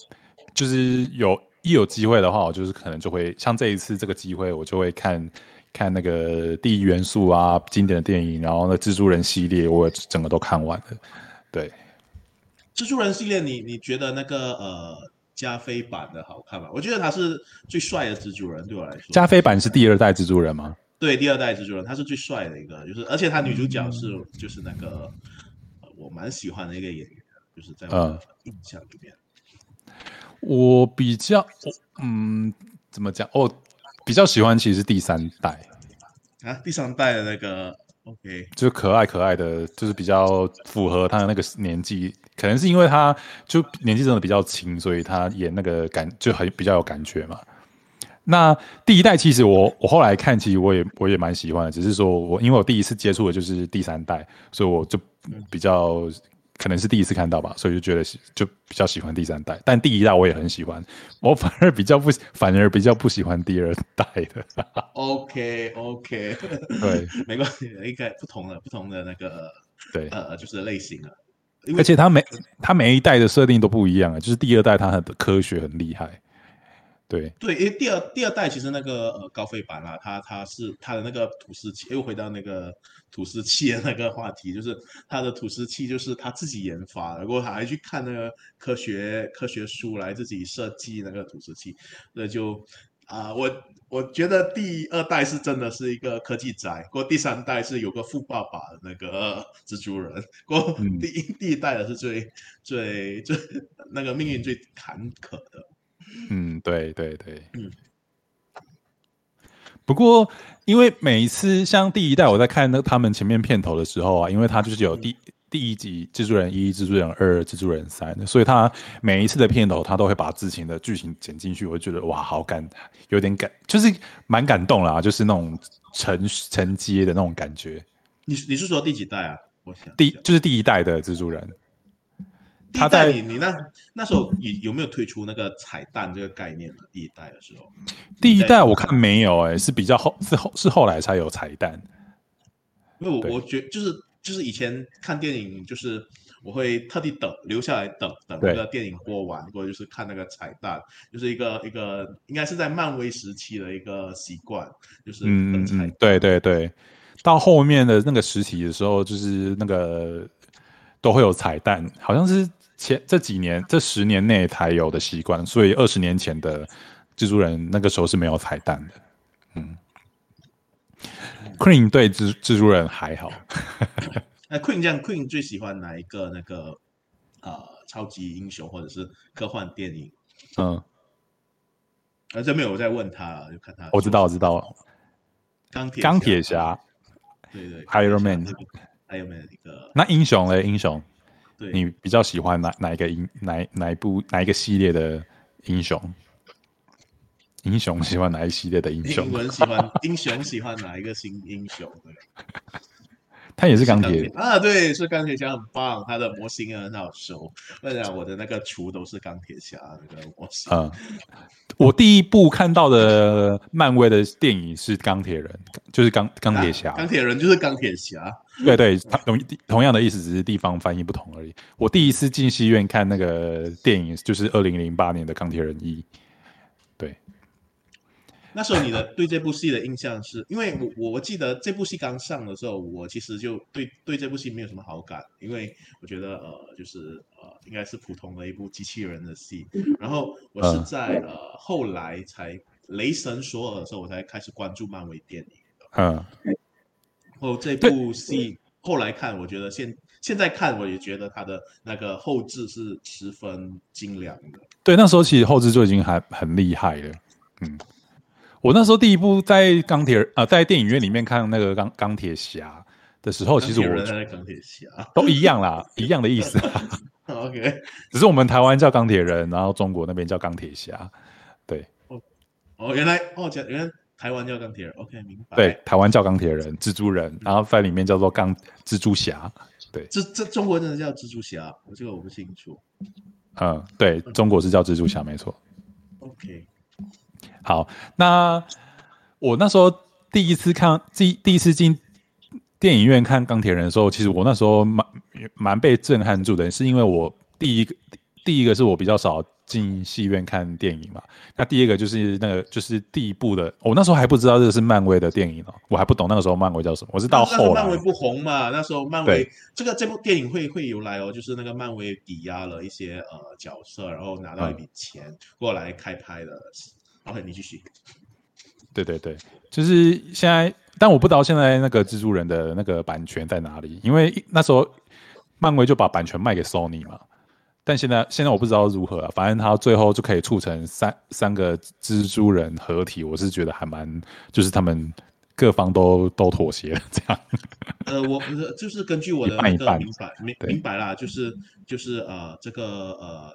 就是有一有机会的话，我就是可能就会像这一次这个机会，我就会看看那个第一元素啊经典的电影，然后那蜘蛛人系列我整个都看完了。对，蜘蛛人系列你，你觉得那个呃加菲版的好看吗？我觉得他是最帅的蜘蛛人，对我来说。加菲版是第二代蜘蛛人吗？对第二代蜘蛛人，他是最帅的一个，就是而且他女主角是就是那个、呃我蛮喜欢的一个演员，就是在我的印象里面。我比较，嗯，怎么讲？哦比较喜欢其实是第三代，啊，第三代的那个 OK，就是可爱可爱的，就是比较符合他的那个年纪。可能是因为他就年纪真的比较轻，所以他演那个感就很比较有感觉嘛。那第一代其实我我后来看，其实我也我也蛮喜欢的，只是说我因为我第一次接触的就是第三代，所以我就比较可能是第一次看到吧，所以就觉得就比较喜欢第三代。但第一代我也很喜欢，我反而比较不反而比较不喜欢第二代的。OK OK，(laughs) 对没关系，应该不同的不同的那个对，呃就是类型啊。而且它每它每一代的设定都不一样啊，就是第二代它的科学很厉害，对对，因为第二第二代其实那个呃高飞版啦，它它是它的那个吐丝器，又回到那个 (laughs) 吐丝器的那个话题，就是它的吐丝器就是他自己研发的，然后他还去看那个科学科学书来自己设计那个吐丝器，那就啊、我我觉得第二代是真的是一个科技宅，过第三代是有个富爸爸的那个 (laughs) 蜘蛛人，过嗯第一第一代的是最最最那个命运最坎坷的。嗯，对对对，嗯。不过，因为每一次像第一代，我在看那他们前面片头的时候啊，因为他就是有第、第一集蜘蛛人一、蜘蛛人二、蜘蛛人三，所以他每一次的片头，他都会把之前的剧情剪进去，我就觉得哇，好感，有点感，就是蛮感动啦，就是那种承承接的那种感觉。你你是说第几代啊？我想第就是第一代的蜘蛛人，他在你你那那时候有有没有推出那个彩蛋这个概念呢？第一代的时候，第一代我看没有、欸，是比较后是后是后来才有彩蛋。对因为我我觉就是就是以前看电影，就是我会特地等留下来等等那个电影播完，或者就是看那个彩蛋，就是一个一个应该是在漫威时期的一个习惯，就是嗯等彩蛋嗯，对对对，到后面的那个实体的时候，就是那个都会有彩蛋，好像是前这几年这十年内才有的习惯，所以二十年前的蜘蛛人那个时候是没有彩蛋的。嗯，Queen 对蜘蜘蛛人还好，(laughs) 那 Queen 这样，Queen 最喜欢哪一个那个呃超级英雄或者是科幻电影？嗯，啊，这边我在问他了，就看他。我知道我知道，钢铁钢铁侠，对对 Iron Man Iron Man 一个那英雄嘞，英雄，对你比较喜欢哪哪一个英哪哪一部哪一个系列的英雄？英雄喜欢哪一系列的英雄英？文喜欢英雄喜欢哪一个新英雄？对，他也是钢铁，啊，对，是钢铁侠很棒，他的模型也很好收。不然我的那个厨都是钢铁侠那个模型。嗯，我第一部看到的漫威的电影是钢铁人，就是钢钢铁侠。啊钢铁人就是钢铁侠。对对，他同同样的意思，只是地方翻译不同而已。我第一次进戏院看那个电影就是二零零八年的《钢铁人一》，对，那时候你的对这部戏的印象是，因为我我我记得这部戏刚上的时候，我其实就对对这部戏没有什么好感，因为我觉得呃就是呃应该是普通的一部机器人的戏。然后我是嗯在、呃后来才雷神索尔的时候，我才开始关注漫威电影。嗯，然后这部戏后来看，我觉得现现在看我也觉得它的那个后置是十分精良的。对，那时候其实后置就已经还很厉害了。嗯，我那时候第一部在钢铁啊、呃，在电影院里面看那个钢钢铁侠的时候，其实我钢铁侠都一样啦，(laughs) 一样的意思啦。OK，只是我们台湾叫钢铁人，然后中国那边叫钢铁侠。对哦，原来哦，原来台湾叫钢铁人，OK，明白。对，，台湾叫钢铁人、蜘蛛人，然后在里面叫做钢蜘蛛侠。对，这这中国真的叫蜘蛛侠，我这个我不清楚。嗯，对中国是叫蜘蛛侠，没错。OK，好，那我那时候第一次看第第一次进电影院看钢铁人的时候，其实我那时候蛮蛮被震撼住的，是因为我第一个第一个是我比较少进戏院看电影嘛，那第二个就是那个就是第一部的，我那时候还不知道这个是漫威的电影哦，我还不懂那个时候漫威叫什么，我是到后来漫威不红嘛，那时候漫威这个这部电影会会由来哦，就是那个漫威抵押了一些呃角色，然后拿到一嗯笔钱过来开拍的。OK，你继续。对对对，就是现在，但我不知道现在那个蜘蛛人的那个版权在哪里，因为那时候漫威就把版权卖给 Sony 嘛，但现在现在我不知道如何啊，反正他最后就可以促成三三个蜘蛛人合体，我是觉得还蛮，就是他们各方都都妥协了这样。呃，我呃就是根据我的明白明对明白啦，就是就是呃这个呃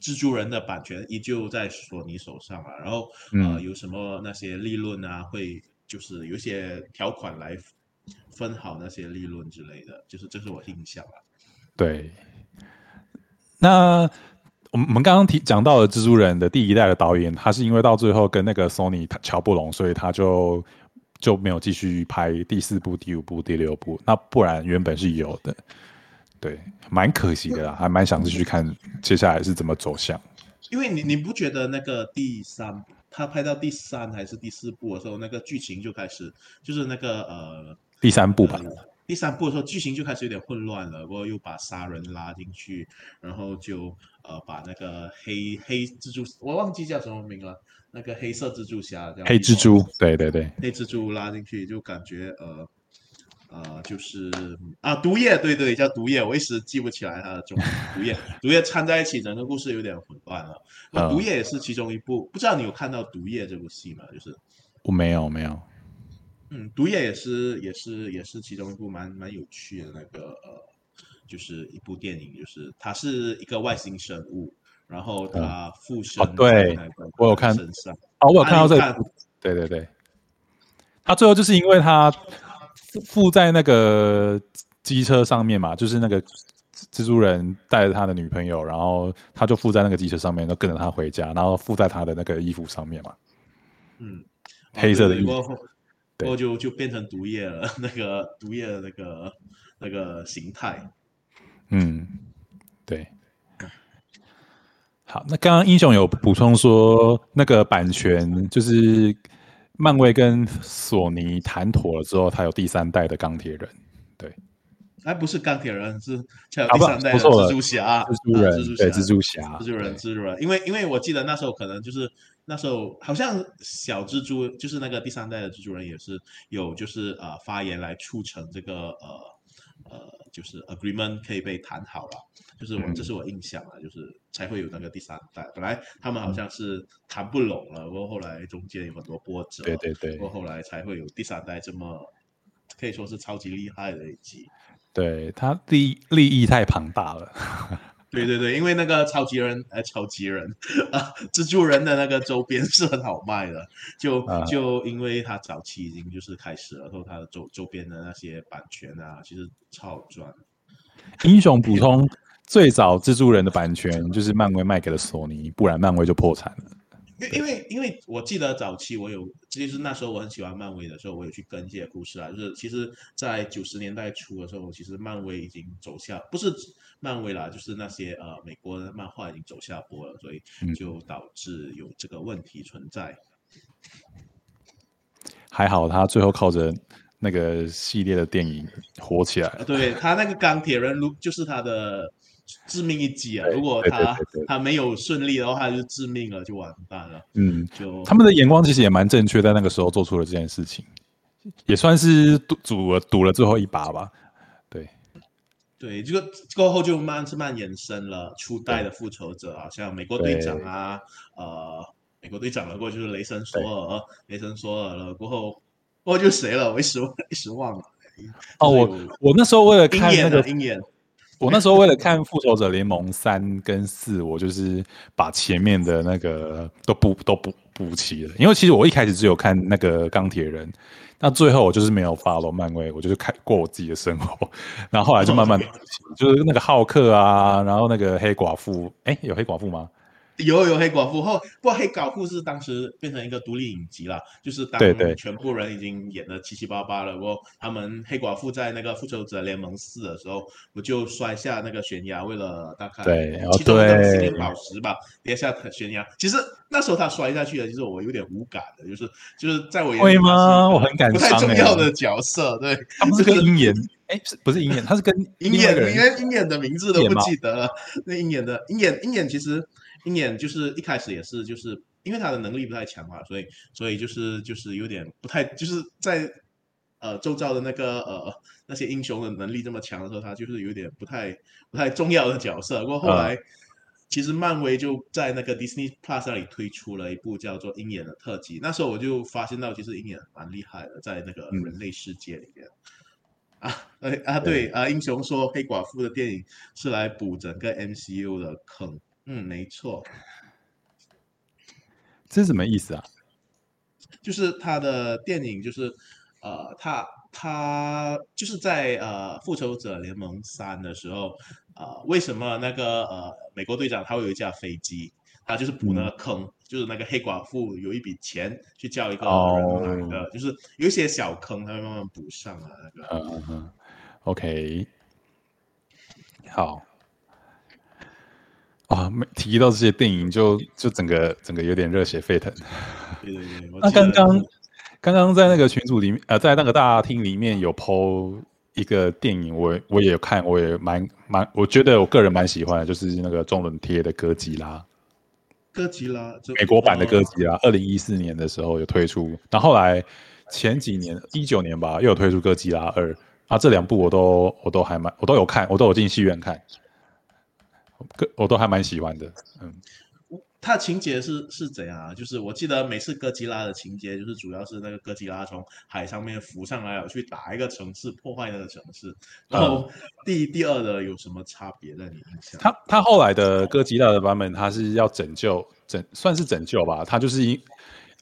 蜘蛛人的版权依旧在索尼手上啊，然后呃嗯有什么那些利润啊，会就是有一些条款来分好那些利润之类的，就是这是我印象啊。对，那我们我们刚刚提讲到的蜘蛛人的第一代的导演，他是因为到最后跟那个 Sony 他乔不拢，所以他就就没有继续拍第四部、第五部、第六部。那不然原本是有的，对，蛮可惜的啦，还蛮想继续看接下来是怎么走向。因为你你不觉得那个第三，他拍到第三还是第四部的时候，那个剧情就开始就是那个呃第三部吧，呃第三部的时候剧情就开始有点混乱了，然后又把杀人拉进去，然后就呃把那个黑黑蜘蛛，我忘记叫什么名了，那个黑色蜘蛛侠叫黑蜘蛛，对对对，黑蜘蛛拉进去，就感觉呃呃就是啊毒液，对对叫毒液，我一时记不起来它的中文毒液，(laughs) 毒液掺在一起，整个故事有点混乱了。毒液也是其中一部，不知道你有看到毒液这部戏吗？就是我没有没有，嗯，毒液也是也是也是其中一部蛮蛮有趣的那个呃，就是一部电影，就是它是一个外星生物，然后它附身哦对我有看身上，哦，我有看到这个，对对对，他最后就是因为他附附在那个机车上面嘛，就是那个蜘蛛人带着他的女朋友，然后他就附在那个机车上面，就跟着他回家，然后附在他的那个衣服上面嘛。嗯，黑色的衣服对就就变成毒液了，那个毒液的那个那个形态。嗯，对。好，那刚刚英雄有补充说，那个版权就是漫威跟索尼谈妥了之后，他有第三代的钢铁人。对，哎，不是钢铁人，是才有第三代的蜘蛛侠，蜘蛛人，啊蜘蛛对，侠蜘蛛侠，蜘蛛人，蜘蛛人，因为因为我记得那时候可能就是那时候好像小蜘蛛就是那个第三代的蜘蛛人也是有就是呃发言来促成这个呃呃就是 agreement 可以被谈好了，就是我、嗯这是我印象啊，就是才会有那个第三代，本来他们好像是谈不拢了，不过后后来中间有很多波折，对对对不过后后来才会有第三代这么可以说是超级厉害的一集。对，他利利益太庞大了。对对对，因为那个超级人，呃，超级人啊，蜘蛛人的那个周边是很好卖的，就啊就因为他早期已经就是开始了，然后他的周周边的那些版权啊，其实超好赚。英雄补充，最早蜘蛛人的版权就是漫威卖给了索尼，不然漫威就破产了。因因为因为我记得早期我有，其实那时候我很喜欢漫威的时候，我有去跟这些故事啊，就是其实，在九十年代初的时候，其实漫威已经走下，不是漫威啦，就是那些呃美国的漫画已经走下坡了，所以嗯就导致有这个问题存在。还好他最后靠着那个系列的电影火起来啊，了。对他那个钢铁人，如就是他的致命一击啊！如果他他没有顺利的话，就致命了，就完蛋了。嗯，就他们的眼光其实也蛮正确，在那个时候做出了这件事情，也算是赌赌了赌了最后一把吧。对，对这个过后就慢慢慢延伸了，初代的复仇者，好像美国队长啊，呃，美国队长了过后就是雷神索尔，雷神索尔了过后，过后就谁了？我一时一时忘了。哦，我我那时候为了看那个啊鹰眼，我那时候为了看《复仇者联盟三》跟四，我就是把前面的那个都补都补补齐了。因为其实我一开始只有看那个钢铁人，那最后我就是没有 follow 漫威，我就是看过我自己的生活。然后后来就慢慢，就是那个浩克啊，然后那个黑寡妇，哎，有黑寡妇吗？有有黑寡妇后，不过黑寡妇是当时变成一个独立影集了，就是当对对全部人已经演的七七八八了。不过他们黑寡妇在那个复仇者联盟四的时候，我就摔下那个悬崖，为了大概对哦其中一个对心灵宝石吧，跌下悬崖。其实那时候他摔下去了，其实我有点无感的，就是就是在我眼里会吗我很感不太重要的角色，对，他们是跟鹰眼，哎，是不是鹰眼？他是跟鹰眼，另外一个人连鹰眼的名字都不记得了。那鹰眼的鹰眼，鹰眼其实鹰眼就是一开始也是就是因为他的能力不太强嘛，所以所以就是就是有点不太就是在呃周遭的那个呃那些英雄的能力这么强的时候，他就是有点不太不太重要的角色。不过后来。其实漫威就在那个 Disney Plus 那里推出了一部叫做《鹰眼》的特辑，那时候我就发现到，其实鹰眼蛮厉害的，在那个嗯人类世界里面。啊，呃啊，对啊，英雄说黑寡妇的电影是来补整个 MCU 的坑，嗯，没错，这是什么意思啊？就是他的电影就是，呃，他他就是在呃复仇者联盟三的时候，呃，为什么那个呃美国队长他会有一架飞机？他就是补那个坑，就是那个黑寡妇有一笔钱去叫一个人来的，就是有一些小坑，他会慢慢补上啊。那个嗯嗯，OK，好。啊，没提到这些电影就，就整个整个有点热血沸腾。对对对，(laughs) 那刚刚刚刚在那个群组里面，呃，在那个大厅里面有 PO 一个电影，我我也有看，我也蛮蛮，我觉得我个人蛮喜欢的，就是那个中伦贴的哥吉拉，哥吉拉，就美国版的哥哦吉拉，二零一四年的时候有推出，然后后来前几年一九年吧，又有推出哥吉拉二，啊，这两部我都我都还蛮我都有看，我都有进戏院看，个我都还蛮喜欢的，嗯，它的情节是是怎样啊？就是我记得每次哥吉拉的情节，就是主要是那个哥吉拉从海上面浮上来，去打一个城市，破坏那个城市。然后第第二的有什么差别在你印象？他他后来的哥吉拉的版本，他是要拯救拯算是拯救吧，他就是因。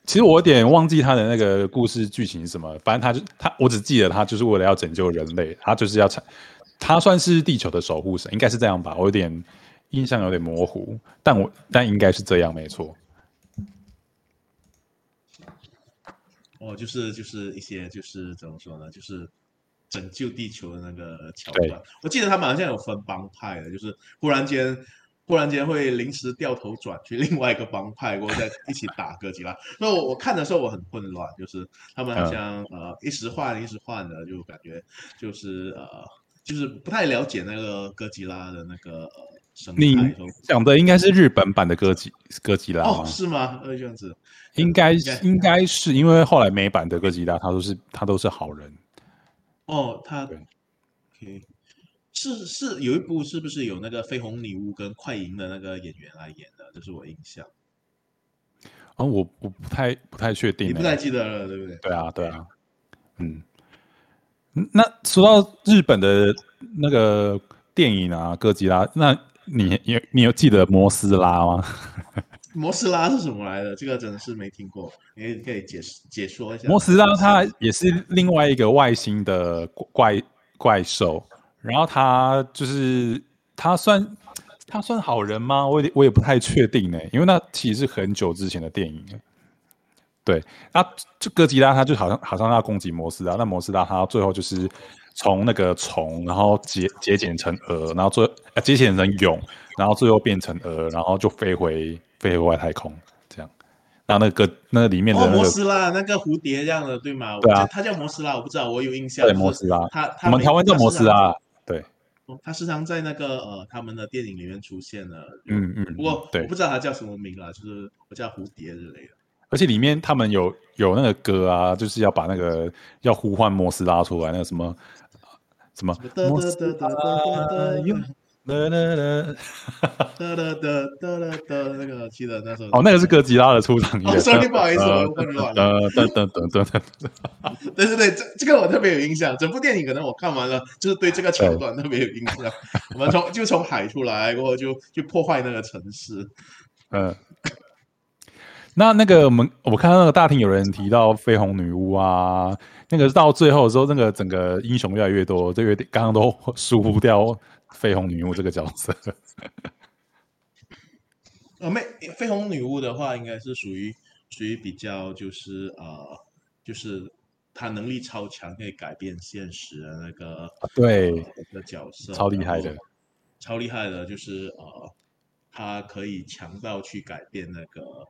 其实我有点忘记他的那个故事剧情是什么，反正他就他，我只记得他就是为了要拯救人类，他就是要产，他算是地球的守护神，应该是这样吧，我有点印象有点模糊，但我但应该是这样，没错。哦，就是就是一些就是怎么说呢？就是拯救地球的那个桥段。我记得他们好像有分帮派的，就是忽然间忽然间会临时掉头转去另外一个帮派，然后再一起打哥吉拉。那我我看的时候我很混乱，就是他们好像、呃一时换一时换的，就感觉就是呃就是不太了解那个哥吉拉的那个呃。你讲的应该是日本版的哥吉哥吉拉？哦，是吗？呃，这样子。应该应该是因为后来美版的哥吉拉，他都是他都是好人。哦，他对 OK 是是有一部是不是有那个绯红女巫跟快银的那个演员来演的？这是我印象，哦，我我不太不太确定欸，你不太记得了，对不对？对啊，对啊，嗯，嗯那说到日本的那个电影啊，哥吉拉，那你你你有记得摩斯拉吗？(laughs) 摩斯拉是什么来的？这个真的是没听过，你可以解释解说一下。摩斯拉它也是另外一个外星的怪怪兽，然后它就是它算它算好人吗？我也我也不太确定呢，因为那其实是很久之前的电影了。对，那就哥吉拉，他就好像好像要攻击摩斯拉，那摩斯拉他最后就是从那个虫，然后节节俭成蛾，然后最呃节俭成蛹，然后最后变成蛾，然后就飞回飞回外太空，这样。然后那个那个里面的哦，那个、摩斯拉那个蝴蝶这样的，对吗？对啊它叫摩斯拉，我不知道，我有印象。对摩斯拉它它我们台湾叫摩斯，拉，对，他时常在那个呃他们的电影里面出现的。嗯嗯，不过对我不知道他叫什么名啦，就是我叫蝴蝶之类的。而且里面他们有有那个歌啊，就是要把那个要呼唤摩斯拉出来，那个什么什么哒哒哒哒哒拉哒哒哒哒哒哒哒，那个记得那时候哦，那个是哥吉拉的出场音乐。哦，sorry，不好意思我混乱了噔噔噔噔噔噔，对对对，这这个我特别有印象。整部电影可能我看完了，就是对这个桥段特别有印象。我们从就从海出来过后，就就破坏那个城市。嗯。那那个我们我看到那个大厅有人提到绯红女巫啊，那个到最后的时候，那个整个英雄越来越多，这个刚刚都输不掉绯红女巫这个角色。呃，(laughs) 没绯红女巫的话，应该是属于属于比较就是呃，就是她能力超强，可以改变现实的那个对呃一个角色，超厉害的，超厉害的，就是呃，她可以强到去改变那个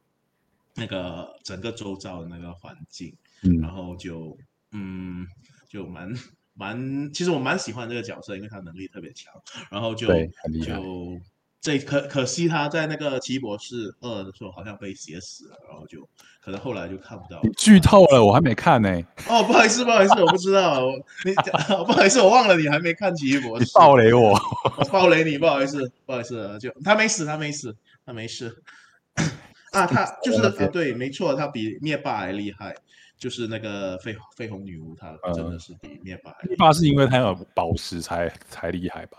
那个整个周遭的那个环境，嗯然后就嗯，就蛮蛮，其实我蛮喜欢这个角色，因为他能力特别强，然后就就这可可惜他在那个奇异博士二的时候好像被写死了，然后就可能后来就看不到你。剧透了，我还没看呢、(laughs) 哦，不好意思，不好意思，我不知道，我你 (laughs) 不好意思，我忘了你还没看奇异博你士，暴雷我。我暴雷你，不好意思，不好意思，就他没死，他没死，他没事。(coughs) 啊，他 (laughs) 就是啊，对，没错，他比灭霸还厉害，就是那个绯绯红女巫，她真的是比灭霸还厉害。灭霸是因为他有宝石才才厉害吧？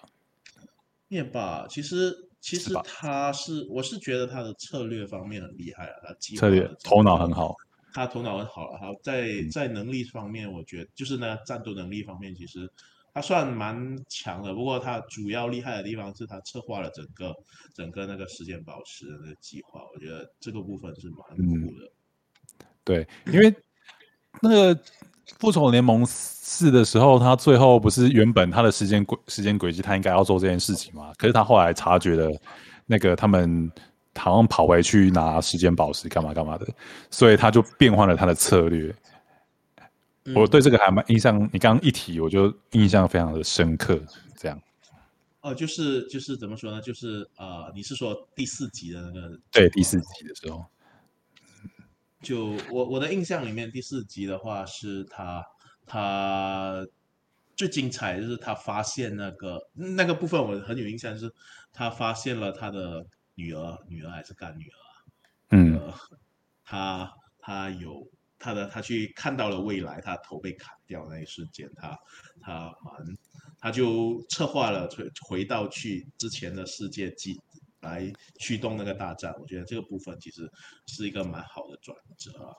灭霸其实其实他是，我是觉得他的策略方面很厉害啊，他计策略头脑很好。他头脑很好了，他在嗯在能力方面，我觉得就是呢战斗能力方面，其实他算蛮强的。不过他主要厉害的地方是他策划了整个整个那个时间宝石的那个计划，我觉得这个部分是蛮嗯酷的。对，因为那个复仇者联盟四的时候，他最后不是原本他的时间轨时间轨迹，他应该要做这件事情嘛？可是他后来察觉了，那个他们好像跑回去拿时间宝石干嘛干嘛的，所以他就变换了他的策略。嗯我对这个还蛮印象，你刚刚一提，我就印象非常的深刻。这样，哦，就是就是怎么说呢？就是呃，你是说第四集的那个对第四集的时候，就我我的印象里面，第四集的话是他他最精彩就是他发现那个那个部分我很有印象，就是他发现了他的女儿，女儿还是干女儿，嗯，呃，他他有他的他去看到了未来，他头被砍掉那一瞬间，他他蛮他就策划了回回到去之前的世界记来驱动那个大战，我觉得这个部分其实是一个蛮好的转折啊。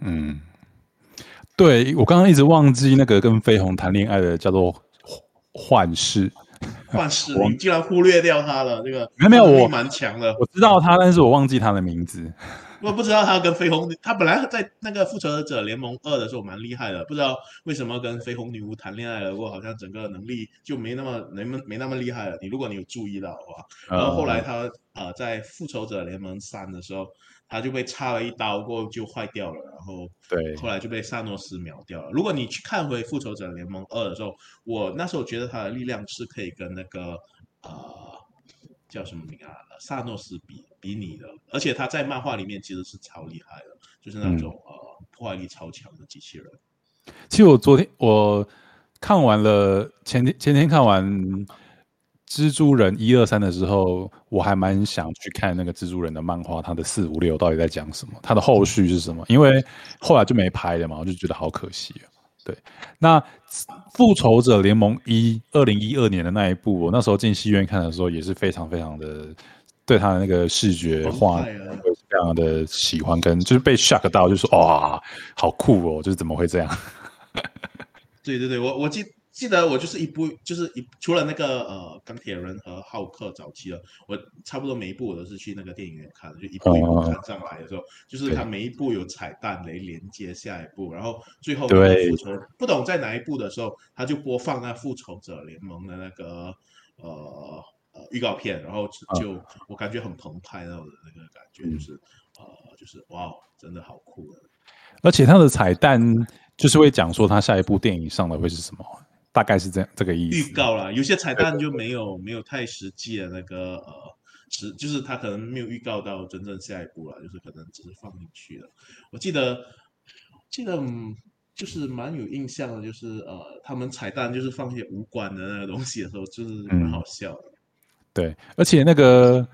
嗯，对我刚刚一直忘记那个跟飞鸿谈恋爱的叫做幻视，幻视，你竟然忽略掉他了，这个没有没有我蛮强的。我知道他，但是我忘记他的名字。我不知道他跟绯红女，他本来在那个复仇者联盟二的时候蛮厉害的，不知道为什么跟绯红女巫谈恋爱了过后，好像整个能力就没那么没那么没那么厉害了。你如果你有注意到的话，然后后来他呃在复仇者联盟三的时候，他就被插了一刀过后就坏掉了，然后对，后来就被萨诺斯秒掉了。如果你去看回复仇者联盟二的时候，我那时候觉得他的力量是可以跟那个呃叫什么名啊萨诺斯比比你的，而且他在漫画里面其实是超厉害的，就是那种、呃破坏力超强的机器人。其实我昨天我看完了前天前天看完蜘蛛人一二三的时候，我还蛮想去看那个蜘蛛人的漫画，他的四五六到底在讲什么，他的后续是什么？因为后来就没拍了嘛，我就觉得好可惜啊。对，那复仇者联盟一二零一二年的那一部，我那时候进戏院看的时候也是非常非常的对他的那个视觉画澎湃啊。非常的喜欢，跟就是被 shock 到，就说哇，好酷哦，就是怎么会这样？(laughs) 对对对，我我记记得我就是一部就是一除了那个呃钢铁人和浩克早期的，我差不多每一部我都是去那个电影院看的，就一部一步嗯嗯嗯看上来的时候，就是对。它每一部有彩蛋来连接下一步，然后最后对。复仇不懂在哪一部的时候，他就播放那复仇者联盟的那个呃呃预告片，然后嗯就、就我感觉很澎湃那种的那个感觉，就是呃就是哇，真的好酷的。而且它的彩蛋就是会讲说他下一部电影上的会是什么，大概是这样这个意思。预告啦，有些彩蛋就没有没有太实际的那个呃是，就是他可能没有预告到真正下一步了，就是可能只是放进去了。我记得记得嗯就是蛮有印象的，就是呃他们彩蛋就是放一些无关的那个东西的时候，就是蛮好笑的。对，而且那个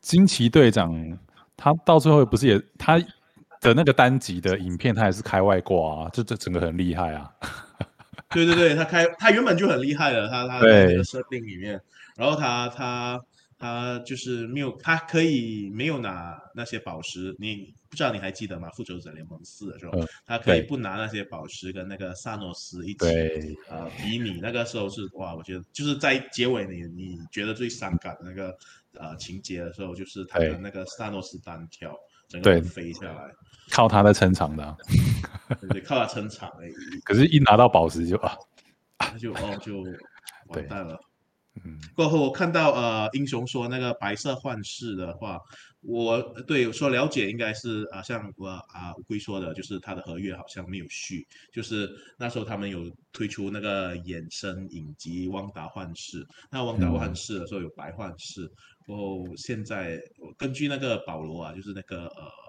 惊奇队长，他到最后不是也他的那个单集的影片，他也是开外挂啊，这这整个很厉害啊。(laughs) 对对对，他开他原本就很厉害了，他他在这个设定里面，然后他他他就是没有，他可以没有拿那些宝石，你不知道你还记得吗？复仇者联盟四的时候，他可以不拿那些宝石跟那个萨诺斯一起呃比拟，那个时候是哇，我觉得就是在结尾你你觉得最伤感的那个呃情节的时候，就是他跟那个萨诺斯单挑整个飞下来。靠他在撑场的，(laughs) 对，靠他撑场而已。可是，一拿到宝石就啊，就哦就 (laughs) 完蛋了。嗯，过后我看到呃，英雄说那个白色幻视的话，我对说了解应该是啊，像我啊乌龟说的，就是他的合约好像没有续，就是那时候他们有推出那个衍生影集《旺达幻视》，那《旺达幻视》的时候有白幻视，然后现在根据那个保罗啊，就是那个呃。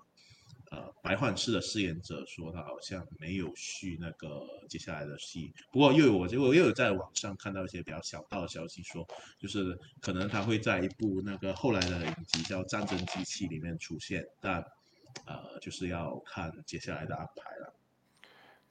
呃，白幻视的饰演者说他好像没有续那个接下来的戏，不过又有我结果又有在网上看到一些比较小道的消息，说就是可能他会在一部那个后来的影集叫《战争机器》里面出现，但呃，就是要看接下来的安排了。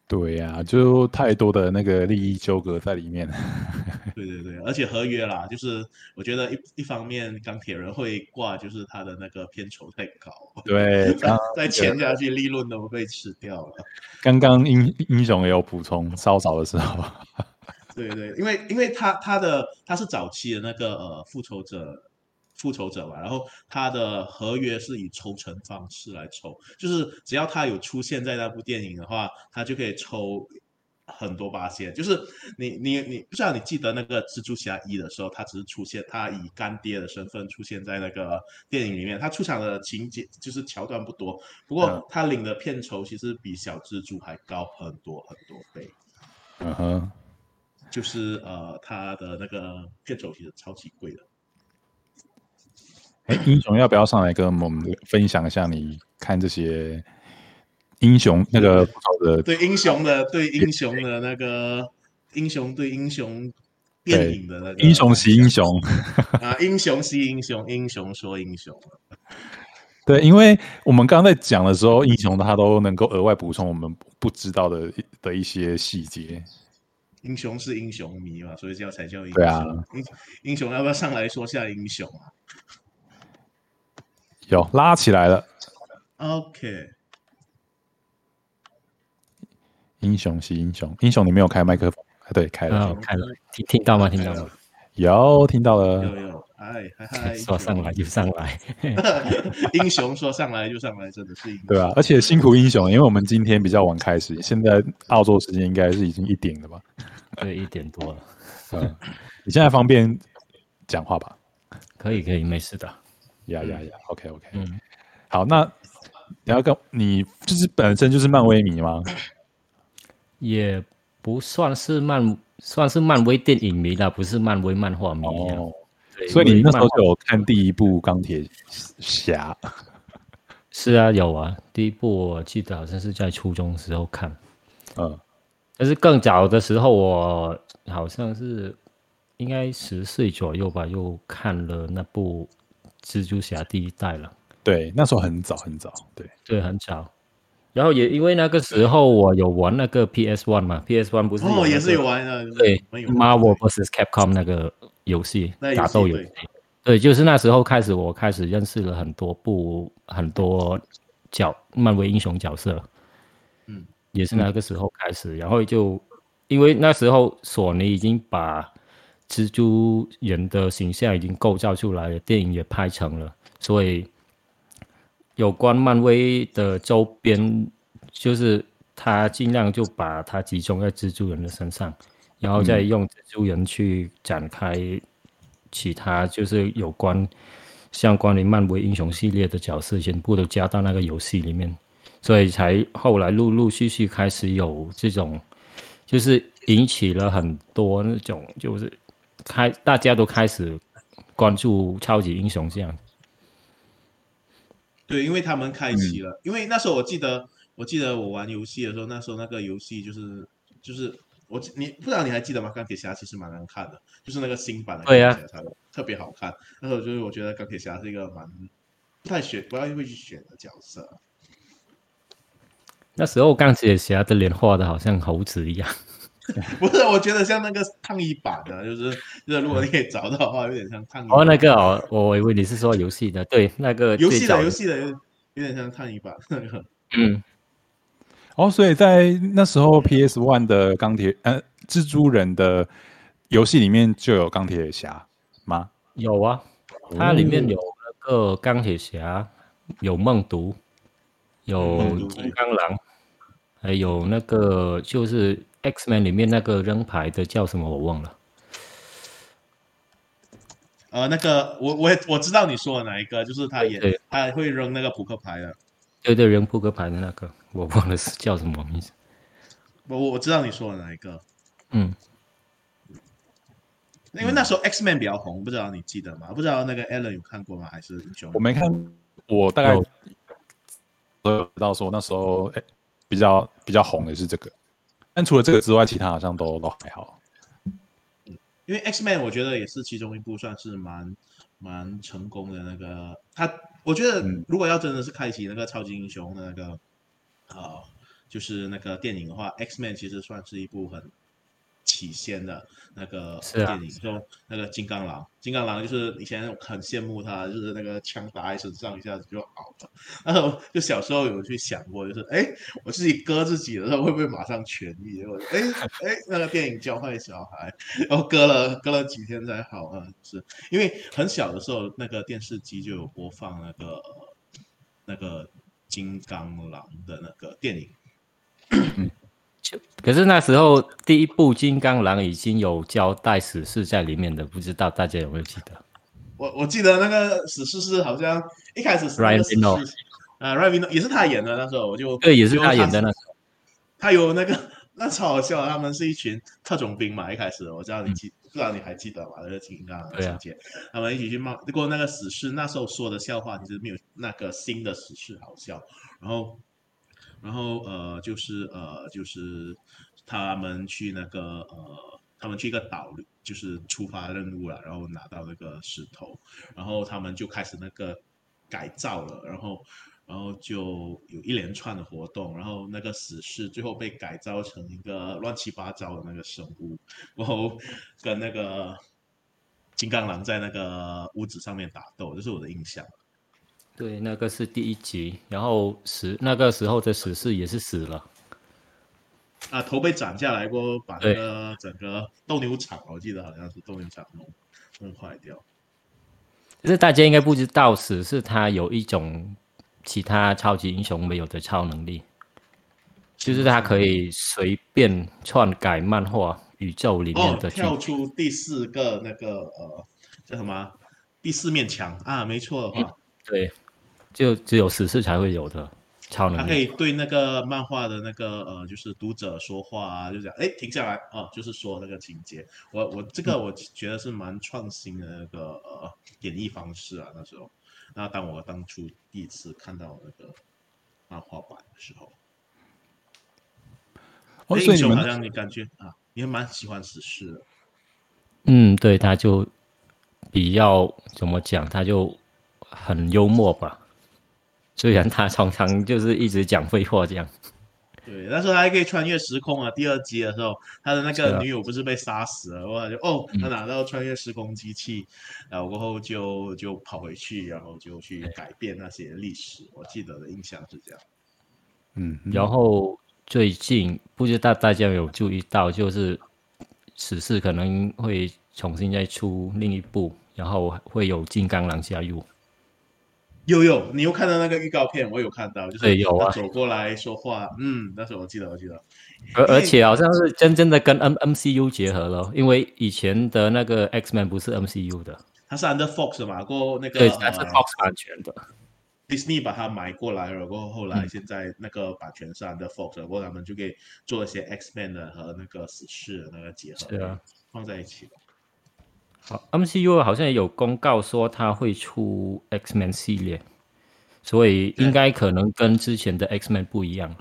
对呀，就太多的那个利益纠葛在里面。(laughs) 对对对，而且合约啦，就是我觉得一一方面钢铁人会挂，就是他的那个片酬太高。对，(laughs) 再签下去，利润都被吃掉了。刚刚英英雄也有补充，稍早的时候。(laughs) 对对，因为因为他他的他是早期的那个呃复仇者。复仇者嘛，然后他的合约是以抽成方式来抽，就是只要他有出现在那部电影的话，他就可以抽很多八仙。就是你你你不知道你记得那个蜘蛛侠一的时候，他只是出现，他以干爹的身份出现在那个电影里面，他出场的情节就是桥段不多，不过他领的片酬其实比小蜘蛛还高很多很多倍。嗯哼，就是呃，他的那个片酬其实超级贵的。哎，英雄要不要上来跟我们分享一下？你看这些英雄那个的对英雄的对英雄的那个英雄对英雄电影的那个英雄惜英雄啊，英雄惜英雄，英雄说英雄。(laughs) 对，因为我们刚刚在讲的时候，英雄他都能够额外补充我们不知道的的一些细节。英雄是英雄迷嘛，所以叫才叫英雄。对啊，英英雄要不要上来说下英雄啊？有拉起来了，OK。英雄是英雄，英雄你没有开麦克风？对，开了，开了，听听到吗？听到吗？有听到了，有有，哎嗨嗨，(laughs) 说上来就上来，(laughs) 英雄说上来就上来，真的是英雄。对啊，而且辛苦英雄，因为我们今天比较晚开始，现在澳洲时间应该是已经一点了吧？对，一点多了。嗯，你现在方便讲话吧？可以，可以，没事的。呀呀呀！OK OK，嗯，好，那你要跟你就是本身就是漫威迷吗？也不算是漫，算是漫威电影迷啦，不是漫威漫画迷哦。所以你那时候就有看第一部钢铁侠？(laughs) 是啊，有啊，第一部我记得好像是在初中时候看，嗯，但是更早的时候我好像是应该十岁左右吧，又看了那部。蜘蛛侠第一代了，对，那时候很早很早，对对，很早。然后也因为那个时候我有玩那个 PS One 嘛，PS One 不是哦，也是有玩的，对，Marvel vs Capcom 那个游戏打斗游戏，对，就是那时候开始，我开始认识了很多部很多角漫威英雄角色，嗯，也是那个时候开始，然后就因为那时候索尼已经把。蜘蛛人的形象已经构造出来了，电影也拍成了，所以有关漫威的周边，就是他尽量就把它集中在蜘蛛人的身上，然后再用蜘蛛人去展开其他，就是有关相关于漫威英雄系列的角色，全部都加到那个游戏里面，所以才后来陆陆续续开始有这种，就是引起了很多那种就是。开，大家都开始关注超级英雄这样。对，因为他们开启了，因为那时候我记得，我记得我玩游戏的时候，那时候那个游戏就是就是。我你不知道你还记得吗？钢铁侠其实蛮难看的，就是那个新版的钢铁侠特别好看。那时候就是我觉得钢铁侠是一个蛮不太选不太会去选的角色。那时候钢铁侠的脸画的好像猴子一样，(laughs) 不是，我觉得像那个烫衣板的，就是就是如果你可以找到的话，有点像烫。哦，那个哦，我以为你是说游戏的，对，那个游戏的游戏的有有点像烫衣板那个。嗯，哦，所以在那时候 PS One 的钢铁呃蜘蛛人的游戏里面就有钢铁侠吗？有啊，它里面有那个钢铁侠，有梦毒，有金刚狼，还有那个就是 X Man 里面那个扔牌的叫什么我忘了。呃，那个我我也我知道你说的哪一个，就是他也对他会扔那个扑克牌的。对对，扔扑克牌的那个，我忘了是叫什么名字。我我我知道你说的哪一个，嗯，因为那时候 X Man 比较红，不知道你记得吗？不知道那个 Alan 有看过吗？还是英雄？我没看，我大概有都有知道说那时候哎、比较比较红的是这个，但除了这个之外，其他好像都都还好。因为 X Man 我觉得也是其中一部算是蛮蛮成功的那个，他我觉得嗯如果要真的是开启那个超级英雄的那个呃，就是那个电影的话，X Man 其实算是一部很起先的那个电影，就那个金刚狼，金刚狼就是以前很羡慕他，就是那个枪打在身上一下子就好了。然后就小时候有去想过，就是哎，我自己割自己的时候会不会马上痊愈？结果哎哎，那个电影教坏小孩，然后割了割了几天才好啊，是因为很小的时候那个电视机就有播放那个那个金刚狼的那个电影。可是那时候第一部金刚狼已经有交代史事在里面的，不知道大家有没有记得？我我记得那个史诗是好像一开始是 Ryan 个史 Reynolds 诗，啊，Ryan Reynolds 也是他演的，那时候我就对，也是他演的那时候。他有那个 (laughs) 那超好笑，他们是一群特种兵嘛，一开始我知道你记，不知道你还记得吗？那个金刚情节，他们一起去冒，不过那个死士那时候说的笑话其实没有那个新的死士好笑，然后然后呃就是呃就是他们去那个呃他们去一个岛。就是出发任务了，然后拿到那个石头，然后他们就开始那个改造了，然后然后就有一连串的活动，然后那个死士最后被改造成一个乱七八糟的那个生物，然后跟那个金刚狼在那个屋子上面打斗，这是我的印象。对，那个是第一集，然后死那个时候的死士也是死了。啊，头被斩下来过后，把那个整个斗牛场，我记得好像是斗牛场弄弄坏掉。可是大家应该不知道，死是他有一种其他超级英雄没有的超能力，就是他可以随便篡改漫画宇宙里面哦，的剧。跳出第四个那个呃叫什么第四面墙。啊，没错的话，对，就只有死士才会有的超他能力。可以对那个漫画的那个呃，就是读者说话啊，就这样，哎，停下来啊，就是说那个情节。我我这个我觉得是蛮创新的那个呃演绎方式啊，那时候。那当我当初第一次看到那个漫画版的时候，哦，哎所以你们英雄好像你感觉啊，你还蛮喜欢死侍的。嗯，对，他就比较怎么讲，他就很幽默吧。虽然他常常就是一直讲废话这样。对，那时候他还可以穿越时空啊。第二集的时候，他的那个女友不是被杀死了，然后他就哦，他拿到穿越时空机器，然后过后就就跑回去，然后就去改变那些历史。我记得的印象是这样。嗯，然后最近不知道大家有注意到，就是此事可能会重新再出另一部，然后会有金刚狼加入。有有，你又看到那个预告片，我有看到，就是有啊他走过来说话，嗯，那时候我记得，我记得，而而且好像是真正的跟 M M C U 结合了，因为以前的那个 X Man 不是 M C U 的，他是 Under Fox 嘛，过后那个对，它是呃 Fox 版权的。Disney 把它买过来了，过后后来嗯现在那个版权是 Under Fox，了过后他们就可以做一些 X Man 的和那个死侍的那个结合，是啊，放在一起。好，MCU 好像也有公告说它会出 X Men 系列，所以应该可能跟之前的 X Men 不一样了。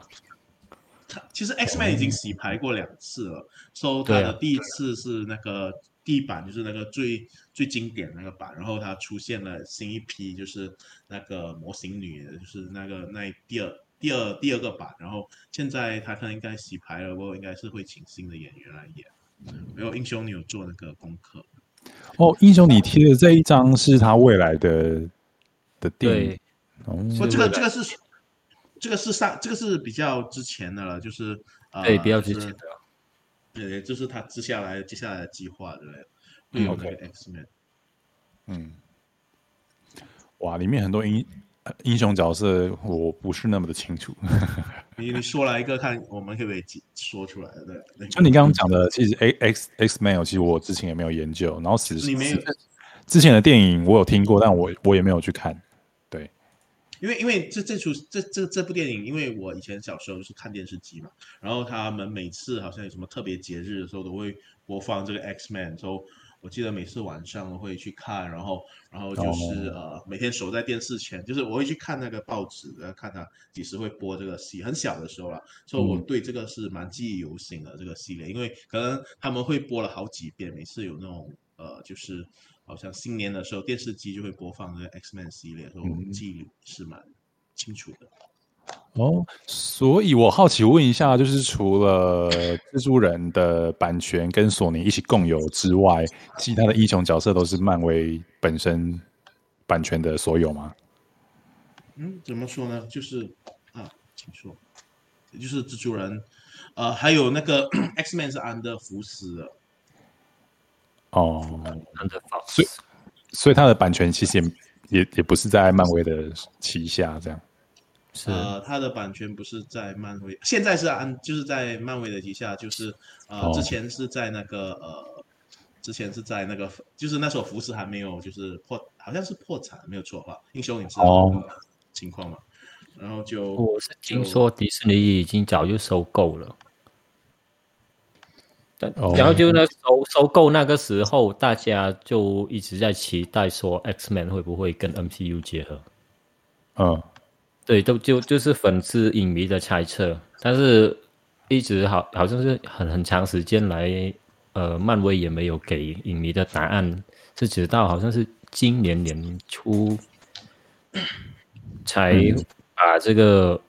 他其实 X Men 已经洗牌过两次了，说他的第一次是那个第一版，就是那个最最经典那个版，然后他出现了新一批，就是那个模型女，就是那个那第二第二第二个版，然后现在他可能应该洗牌了，不过应该是会请新的演员来演。没有英雄，你有做那个功课？哦，英雄，你贴的这一张是他未来的的电影。哦，这个这个是。这个是上，这个是比较之前的了，就是呃，对，比较之前的，对，就是他接下来接下来的计划之类的。嗯，OK，X Men。嗯，哇，里面很多英英雄角色，我不是那么的清楚。你 (laughs) 你说来一个看，我们可不可以说出来？对，就你刚刚讲的，其实 A X X Men，其实我之前也没有研究，然后其实你没有之前的电影我有听过，但我我也没有去看。对因为因为这这出这这这部电影，因为我以前小时候就是看电视机嘛，然后他们每次好像有什么特别节日的时候，都会播放这个 X Man，所以我记得每次晚上都会去看，然后然后就是呃每天守在电视前，就是我会去看那个报纸，然后看他几时会播这个戏。很小的时候了，所以我对这个是蛮记忆犹新的这个系列，因为可能他们会播了好几遍，每次有那种呃就是。好像新年的时候，电视机就会播放这个 X Men 系列，所以我记忆是蛮清楚的。哦，所以我好奇问一下，就是除了蜘蛛人的版权跟索尼一起共有之外，其他的英雄角色都是漫威本身版权的所有吗？嗯，怎么说呢？就是啊，请说，就是蜘蛛人，呃，还有那个 (clears throat) X Man 是安德福斯的。哦，所以所以他的版权其实也也也不是在漫威的旗下，这样。呃，它的版权不是在漫威，现在是安就是在漫威的旗下，就是呃，之前是在那个呃，之前是在那个，就是那时候福斯还没有就是破，好像是破产，没有错的话，英雄你知道情况嘛？然后就我是听说迪士尼已经早就收购了。然后就那收收购那个时候，大家就一直在期待说 X Man 会不会跟 MCU 结合。嗯，对，都就就是粉丝影迷的猜测，但是一直好好像是很很长时间来，呃，漫威也没有给影迷的答案，是直到好像是今年年初才把这个，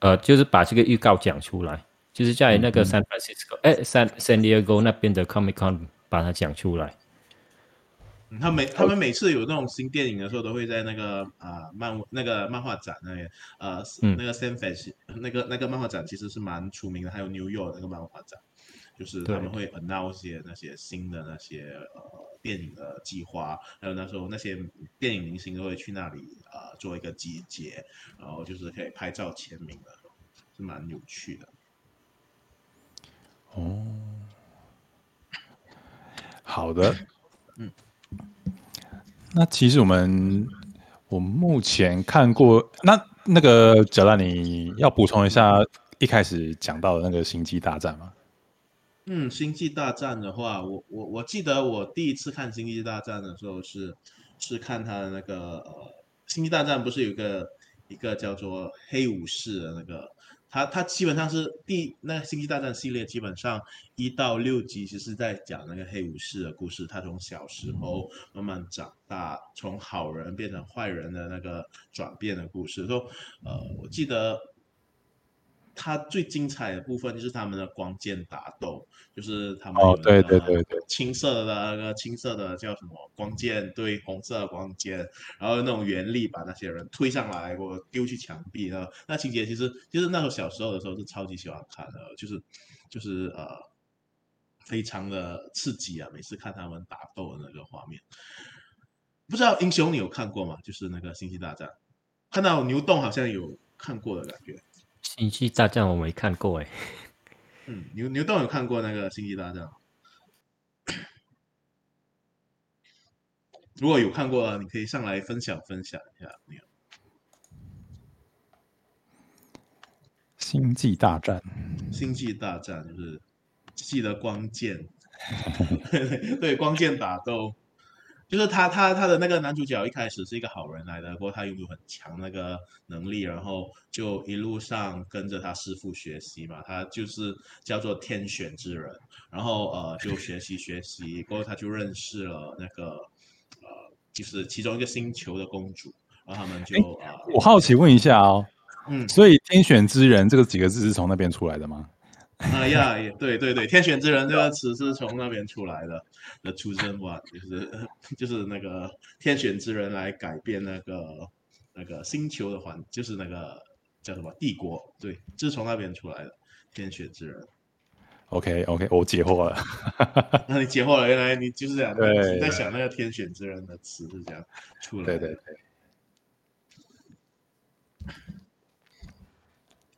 呃，就是把这个预告讲出来。就是在那个 San Francisco，哎，San San Diego 那边的 Comic Con 把它讲出来。他每他们每次有那种新电影的时候，都会在那个啊漫那个漫画展那里，呃，那个 San Fran 那个那个漫画展其实是蛮出名的，还有 New York 那个漫画展，就是他们会 announce 些那些新的那些呃电影的计划，还有那时候那些电影明星都会去那里啊做一个集结，然后就是可以拍照签名的，是蛮有趣的。哦，好的，嗯，那其实我们我目前看过，那那个小兰，你要补充一下一开始讲到的那个星际大战吗？嗯，星际大战的话，我我我记得我第一次看星际大战的时候是是看他的那个呃，星际大战不是有个一个叫做黑武士的那个。他他基本上是第那星际大战系列，基本上一到六集其实在讲那个黑武士的故事，他从小时候慢慢长大，从好人变成坏人的那个转变的故事。说，呃，我记得。它最精彩的部分就是他们的光剑打斗，就是他们哦，对对对对，青色的那个青色的叫什么光剑对红色的光剑，然后那种原力把那些人推上来，我丢去墙壁的那情节，其实就是那时候小时候的时候是超级喜欢看的，就是就是呃，非常的刺激啊！每次看他们打斗的那个画面，不知道英雄你有看过吗？就是那个星际大战，看到牛洞好像有看过的感觉。星际大战我没看过哎，嗯，牛牛洞有看过那个星际大战？(laughs) 如果有看过，你可以上来分享分享一下。星际大战，星际大战就是记得光剑，(laughs) 对光剑打斗，就是他他他的那个男主角一开始是一个好人来的，不过他拥有很强那个能力，然后就一路上跟着他师傅学习嘛，他就是叫做天选之人，然后呃就学习学习，过后他就认识了那个呃就是其中一个星球的公主，然后他们就啊，我好奇问一下哦，嗯，所以天选之人这个几个字是从那边出来的吗？啊呀，也对对对，天选之人这个词是从那边出来的的出生吧，就是就是那个天选之人来改变那个那个星球的环，就是那个叫什么帝国，对，就是从那边出来的天选之人。OK OK，我解惑了。(laughs) 那你解惑了，原来你就是这样，对在想那个天选之人的词是这样出来的。对对对，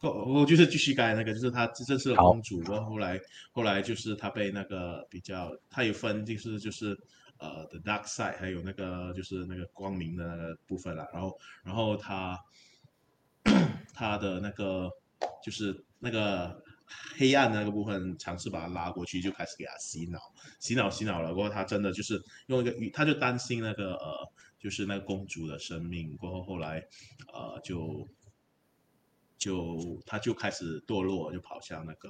我我就是继续改那个，就是他这次的公主，然后后来后来就是他被那个比较，他有分就是就是呃 the dark side，还有那个就是那个光明的那个部分啦，然后然后他他的那个就是那个黑暗的那个部分，尝试把他拉过去，就开始给他洗脑，洗脑洗脑了，过后他真的就是用一个语，他就担心那个呃就是那个公主的生命，过后后来呃就。就他就开始堕落，就跑向那个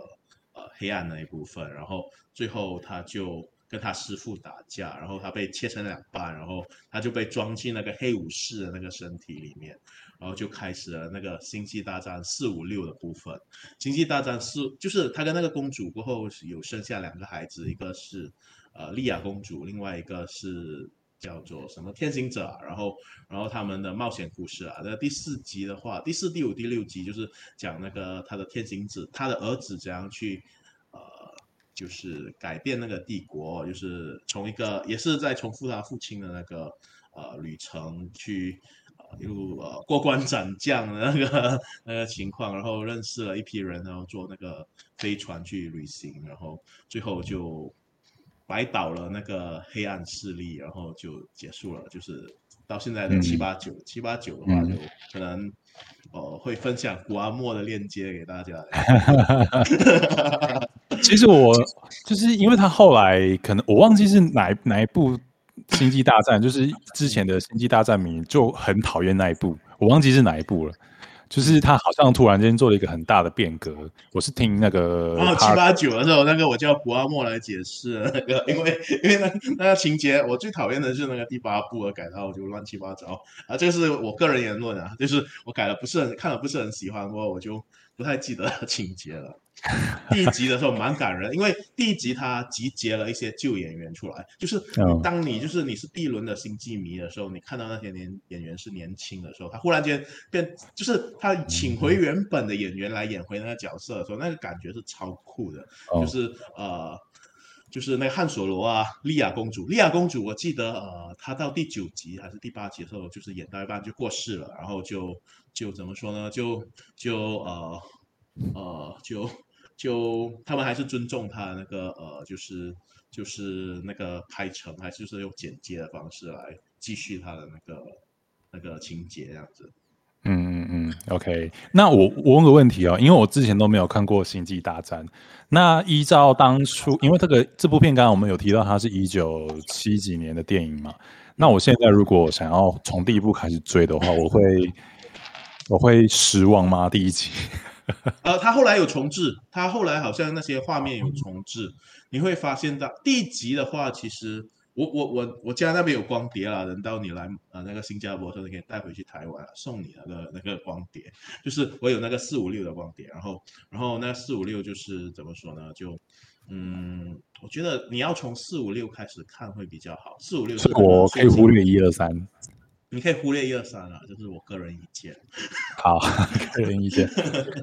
呃黑暗那一部分，然后最后他就跟他师傅打架，然后他被切成两半，然后他就被装进那个黑武士的那个身体里面，然后就开始了那个星际大战四五六的部分。星际大战四就是他跟那个公主过后有生下两个孩子，一个是呃莉亚公主，另外一个是。叫做什么天行者、然后然后他们的冒险故事啊，那第四集的话，第四、第五、第六集就是讲那个他的天行者，他的儿子怎样去呃，就是改变那个帝国，就是从一个也是在重复他父亲的那个呃旅程去一路呃过关斩将的那个 (laughs) 那个情况，然后认识了一批人，然后坐那个飞船去旅行，然后最后就。白倒了那个黑暗势力，然后就结束了。就是到现在的七八九、七八九的话，就可能呃会分享古阿莫的链接给大家。(laughs) 其实我就是因为他后来可能我忘记是哪哪一部《星际大战》，就是之前的《星际大战》迷就很讨厌那一部，我忘记是哪一部了。就是他好像突然间做了一个很大的变革。我是听那个哦七八九的时候，那个我叫古阿莫来解释那个，(laughs) 因为因为那那个情节，我最讨厌的是那个第八部的改套就乱七八糟啊，这个是我个人言论啊，就是我改了不是很看了不是很喜欢，过后我就不太记得情节了。第一集的时候蛮感人，因为第一集他集结了一些旧演员出来，就是当你就是你是第一轮的星际迷的时候，你看到那些年演员是年轻的时候，他忽然间变，就是他请回原本的演员来演回那个角色的时候，那个感觉是超酷的，就是呃。就是那个汉索罗啊，莉亚公主，莉亚公主，我记得呃，她到第九集还是第八集的时候，就是演到一半就过世了，然后就就怎么说呢？就就呃呃就就他们还是尊重他那个呃，就是就是那个拍成，还是就是用剪接的方式来继续他的那个那个情节这样子。嗯嗯嗯，OK。那我我问个问题哦，因为我之前都没有看过《星际大战》。那依照当初，因为这个这部片刚刚我们有提到，它是一九七几年的电影嘛。那我现在如果想要从第一部开始追的话，我会我会失望吗？第一集？(laughs) 呃，他后来有重置，他后来好像那些画面有重置，你会发现到第一集的话，其实。我我我我家那边有光碟啦，等到你来呃那个新加坡的时候，你可以带回去台湾送你那个那个光碟，就是我有那个四五六的光碟，然后然后那四五六就是怎么说呢？就嗯，我觉得你要从四五六开始看会比较好，四五六是我可以忽略一二三，你可以忽略一二三了，这是我个人意见。(laughs) 好，个人意见。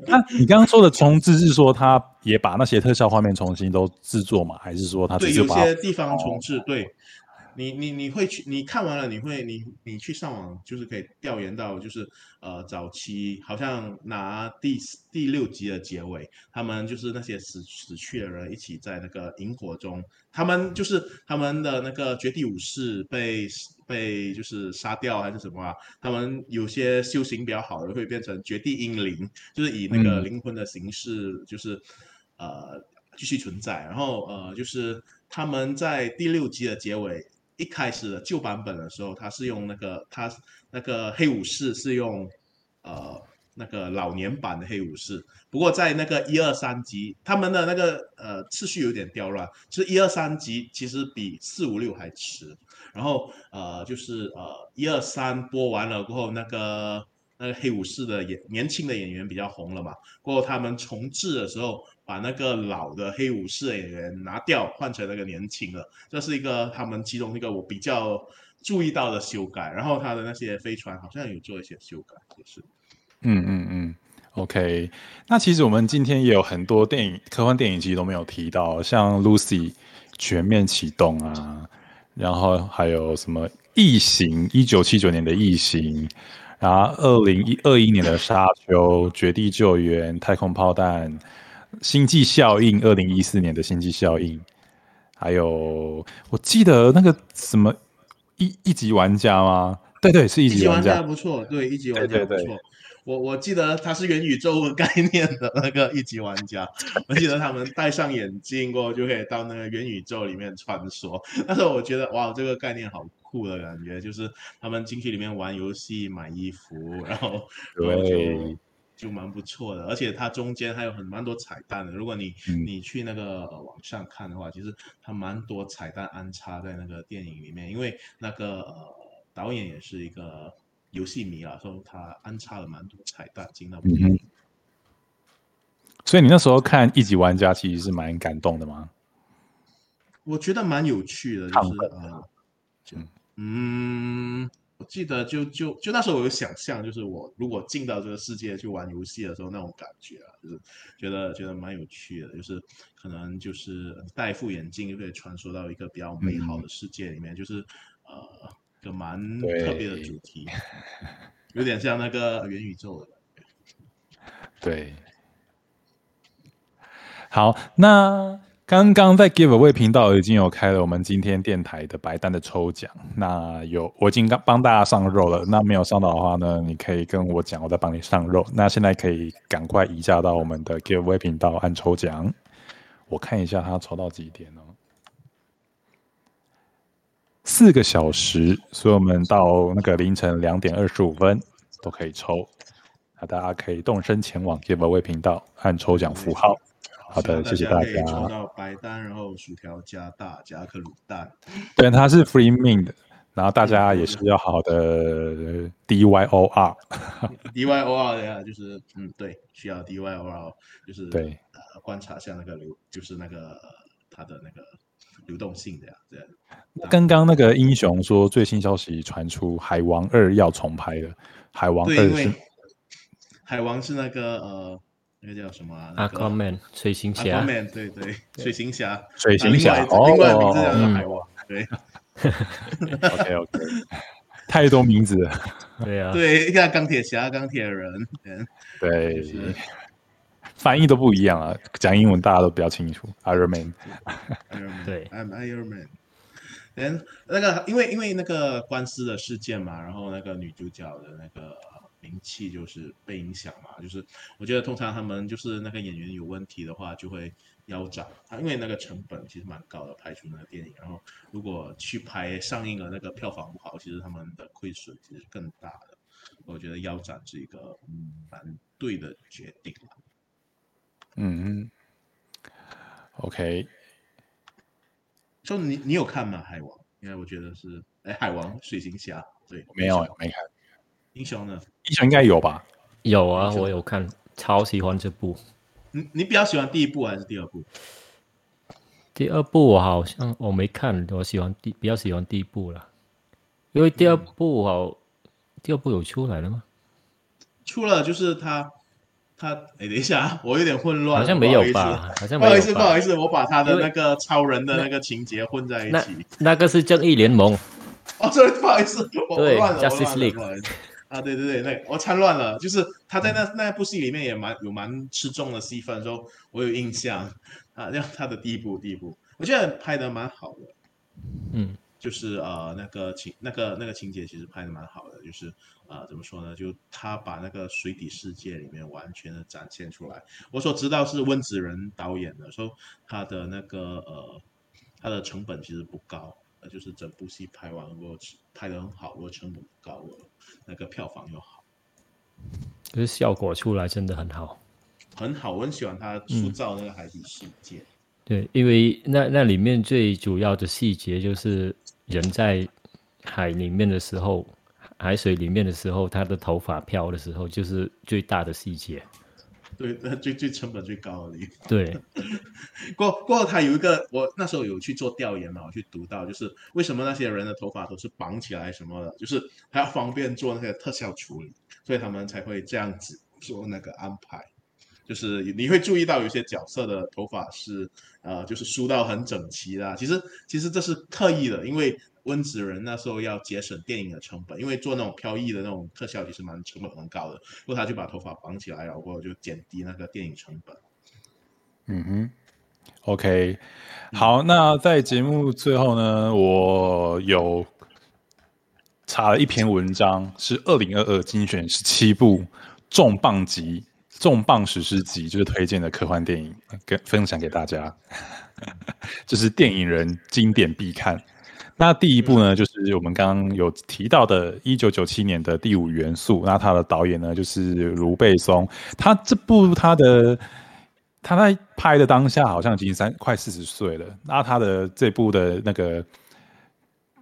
那你刚刚说的重置是说他也把那些特效画面重新都制作吗，还是说他对有些地方重置？对。你你你会去？你看完了，你会你你去上网，就是可以调研到，就是呃早期好像拿第第六集的结尾，他们就是那些死死去的人一起在那个萤火中，他们就是他们的那个绝地武士被被就是杀掉还是什么啊？他们有些修行比较好的会变成绝地英灵，就是以那个灵魂的形式，就是呃继续存在。然后呃就是他们在第六集的结尾。一开始的旧版本的时候，他是用那个他那个黑武士是用呃那个老年版的黑武士，不过在那个一二三集，他们的那个呃次序有点掉乱，就是一二三集其实比四五六还迟，然后呃就是呃一二三播完了过后，那个那个黑武士的演年轻的演员比较红了嘛，过后他们重置的时候。把那个老的黑武士演员拿掉，换成那个年轻的，这是一个他们其中一个我比较注意到的修改。然后他的那些飞船好像有做一些修改，也是。嗯嗯嗯，OK。那其实我们今天也有很多电影科幻电影其实都没有提到，像 Lucy 全面启动啊，然后还有什么异形，一九七九年的异形，然后二零一二一年的沙丘，绝地救援，太空炮弹。星际效应，二零一四年的星际效应，还有我记得那个什么一一级玩家吗？对对，是一级玩家不错，对一级玩家不错。我我记得他是元宇宙概念的那个一级玩家，(laughs) 我记得他们戴上眼镜过后就可以到那个元宇宙里面穿梭。但是我觉得哇，这个概念好酷的感觉，就是他们进去里面玩游戏、买衣服，然后对就。蛮不错的，而且它中间还有很蛮多彩蛋的。如果你你去那个网上看的话，其实它蛮多彩蛋安插在那个电影里面。因为那个呃导演也是一个游戏迷啊，所以他安插了蛮多彩蛋进到电影。所以你那时候看一级玩家其实是蛮感动的吗？我觉得蛮有趣的，就是呃，嗯。我记得就就就那时候我有想象，就是我如果进到这个世界去玩游戏的时候那种感觉啊，就是觉得觉得蛮有趣的，就是可能就是戴副眼镜就可以穿梭到一个比较美好的世界里面，就是呃个蛮特别的主题，有点像那个元宇宙的感觉。对，好，那。刚刚在 Giveaway 频道已经有开了我们今天电台的白单的抽奖，那有我已经刚帮大家上肉了，那没有上到的话呢，你可以跟我讲，我再帮你上肉。那现在可以赶快移驾到我们的 Giveaway 频道按抽奖，我看一下他抽到几点哦，四个小时，所以我们到那个凌晨两点二十五分都可以抽，那大家可以动身前往 Giveaway 频道按抽奖符号。好的，谢谢大家。抽到白单，然后薯条加大加颗卤蛋。对，它是 free mint 的，然后大家也是要好好的 D Y O R。(laughs) D Y O R 呀，就是嗯，对，需要 D Y O R，就是对，呃，观察一下那个流，就是那个它的那个流动性的呀。这样。刚刚那个英雄说，最新消息传出，《海王二》要重拍了，《海王二》是海王是那个呃。那个叫什么？Aquaman，水行侠。Aquaman，对对，水行侠。水行侠，另外名字叫做海王。对。OK OK，(laughs) 太多名字了。对啊。对，像钢铁侠、钢铁人。对。翻译都不一样啊，讲英文大家都比较清楚。Iron Man。对，I'm Iron Man。嗯，那个因为因为那个官司的事件嘛，然后那个女主角的那个。名气就是被影响嘛，就是我觉得通常他们就是那个演员有问题的话就会腰斩他，因为那个成本其实蛮高的拍出那个电影，然后如果去拍上映了那个票房不好，其实他们的亏损其实更大的。我觉得腰斩是一个蛮对的决定嗯嗯，OK。就你你有看吗？海王？因为我觉得是哎，海王水行侠对，没有没看。英雄呢？英雄应该有吧？有啊，我有看，超喜欢这部。你你比较喜欢第一部还是第二部？第二部我好像我没看，我喜欢第比较喜欢第一部了，因为第二部好，第二部有出来了吗？出了，就是他他哎，等一下，我有点混乱，好像没有吧？好像不好意思，不好意思，我把他的那个超人的那个情节混在一起。那个是正义联盟。哦，这不好意思，我乱了，我乱了，不好意思。啊，对对对，那我掺乱了，就是他在那那部戏里面也蛮有蛮吃重的戏份，说我有印象啊，让他的第一部第一部，我觉得拍的蛮好的，嗯，就是呃那个情那个那个情节其实拍的蛮好的，就是啊怎么说呢，就他把那个水底世界里面完全的展现出来。我所知道是温子仁导演的，说他的那个呃他的成本其实不高。就是整部戏拍完过，拍的很好，我成本高，我那个票房又好，可是效果出来真的很好，很好，我很喜欢他塑造那个海底世界。对，因为那那里面最主要的细节就是人在海里面的时候，海水里面的时候，他的头发飘的时候，就是最大的细节。对，最最成本最高的地方。(laughs) 对，(laughs) 过过后他有一个，我那时候有去做调研嘛，我去读到，就是为什么那些人的头发都是绑起来什么的，就是还要方便做那些特效处理，所以他们才会这样子做那个安排。就是你会注意到有些角色的头发是呃，就是梳到很整齐的。其实其实这是刻意的，因为温子仁那时候要节省电影的成本，因为做那种飘逸的那种特效其实蛮成本蛮高的，不过他就把头发绑起来，然后就减低那个电影成本。嗯哼，OK，好，那在节目最后呢，我有查了一篇文章，是二零二二精选十七部重磅级。重磅史诗级就是推荐的科幻电影，跟分享给大家，(laughs) 就是电影人经典必看。那第一部呢，就是我们刚刚有提到的，一九九七年的《第五元素》。那他的导演呢，就是卢贝松。他这部他的他在拍的当下，好像已经三快四十岁了。那他的这部的那个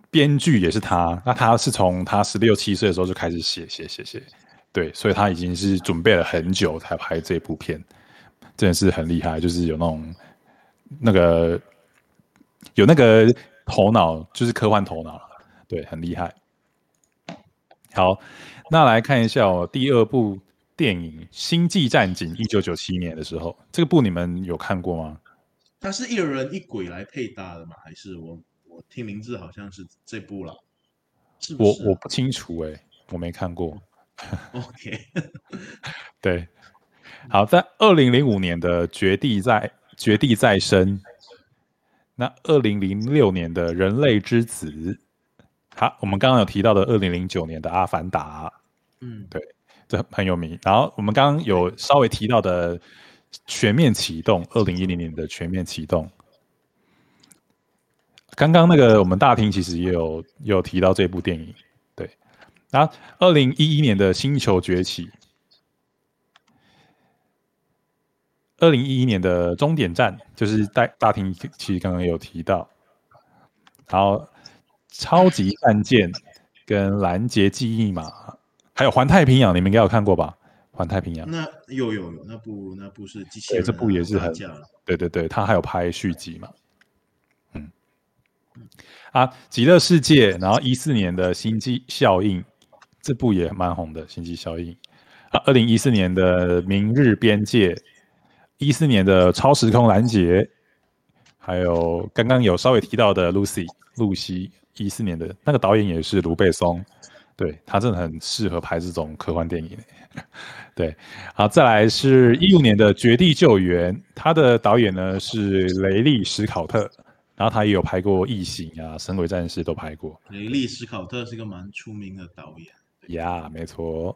编剧也是他。那他是从他十六七岁的时候就开始写写写写。对，所以他已经是准备了很久才拍这部片，真的是很厉害，就是有那种那个有那个头脑，就是科幻头脑对，很厉害。好，那来看一下哦，第二部电影《星际战警》，一九九七年的时候，这个部你们有看过吗？它是一人一鬼来配搭的吗？还是我我听名字好像是这部了？我我不清楚哎，我没看过。OK，(laughs) 对，好，在二零零五年的《绝地在绝地再生》，那二零零六年的《人类之子》，好，我们刚刚有提到的二零零九年的《阿凡达》，嗯，对，这很有名。然后我们刚刚有稍微提到的《全面启动》，二零一零年的《全面启动》，刚刚那个我们大厅其实也有有提到这部电影。对。然后，二零一一年的《星球崛起》，二零一一年的《终点站》就是大大厅其实刚刚有提到，然后《超级战舰》跟《拦截记忆嘛》，还有《环太平洋》，你们应该有看过吧？《环太平洋》那有有有，那部那部是机器人，这部也是很对对对，他还有拍续集嘛？嗯，啊，《极乐世界》，然后一四年的《星际效应》。这部也蛮红的，《星际效应》啊，二零一四年的《明日边界》，一四年的《超时空拦截》，还有刚刚有稍微提到的《Lucy》，露西，一四年的那个导演也是卢贝松，对他真的很适合拍这种科幻电影。(laughs) 对，好，再来是一五年的《绝地救援》，他的导演呢是雷利·史考特，然后他也有拍过《异形》啊，《神鬼战士》都拍过。雷利·史考特是一个蛮出名的导演。呀，没错。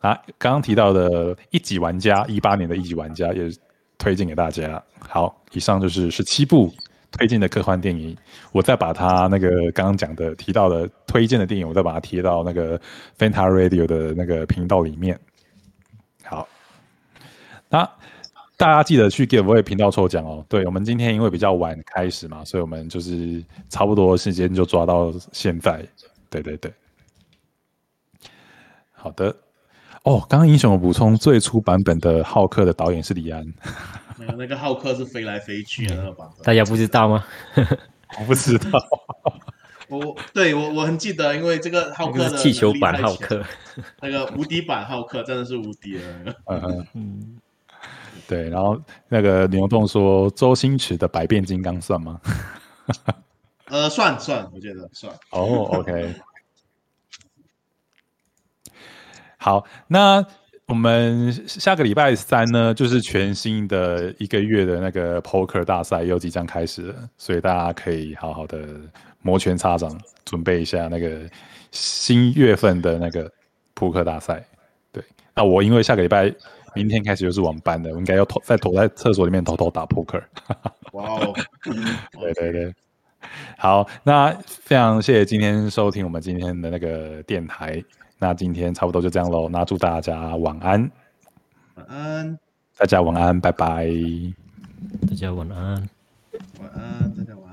啊，刚刚提到的一级玩家，一八年的一级玩家也推荐给大家。好，以上就是十七部推荐的科幻电影。我再把它那个刚刚讲的提到的推荐的电影，我再把它贴到那个 Fanta Radio 的那个频道里面。好，那大家记得去 Giveaway 频道抽奖哦。对我们今天因为比较晚开始嘛，所以我们就是差不多时间就抓到现在。对对对。好的，哦，刚刚英雄有补充，最初版本的浩克的导演是李安，没有那个浩克是飞来飞去的那个版本，大家不知道吗？(laughs) 我不知道，(laughs) 我对我我很记得，因为这个浩克的气球版浩克，那个无敌版浩克真的是无敌了，嗯 (laughs) 嗯，对，然后那个牛洞说周星驰的百变金刚算吗？呃，算算，我觉得算。哦，OK。好，那我们下个礼拜三呢，就是全新的一个月的那个 poker 大赛又即将开始了，所以大家可以好好的摩拳擦掌，准备一下那个新月份的那个扑克大赛。对，那我因为下个礼拜明天开始就是晚班的，我应该要偷在躲在厕所里面偷偷打扑克。哇哦，(laughs) 对对对，好，那非常谢谢今天收听我们今天的那个电台。那今天差不多就这样喽。那祝大家晚安，晚安，大家晚安，拜拜，大家晚安，晚安。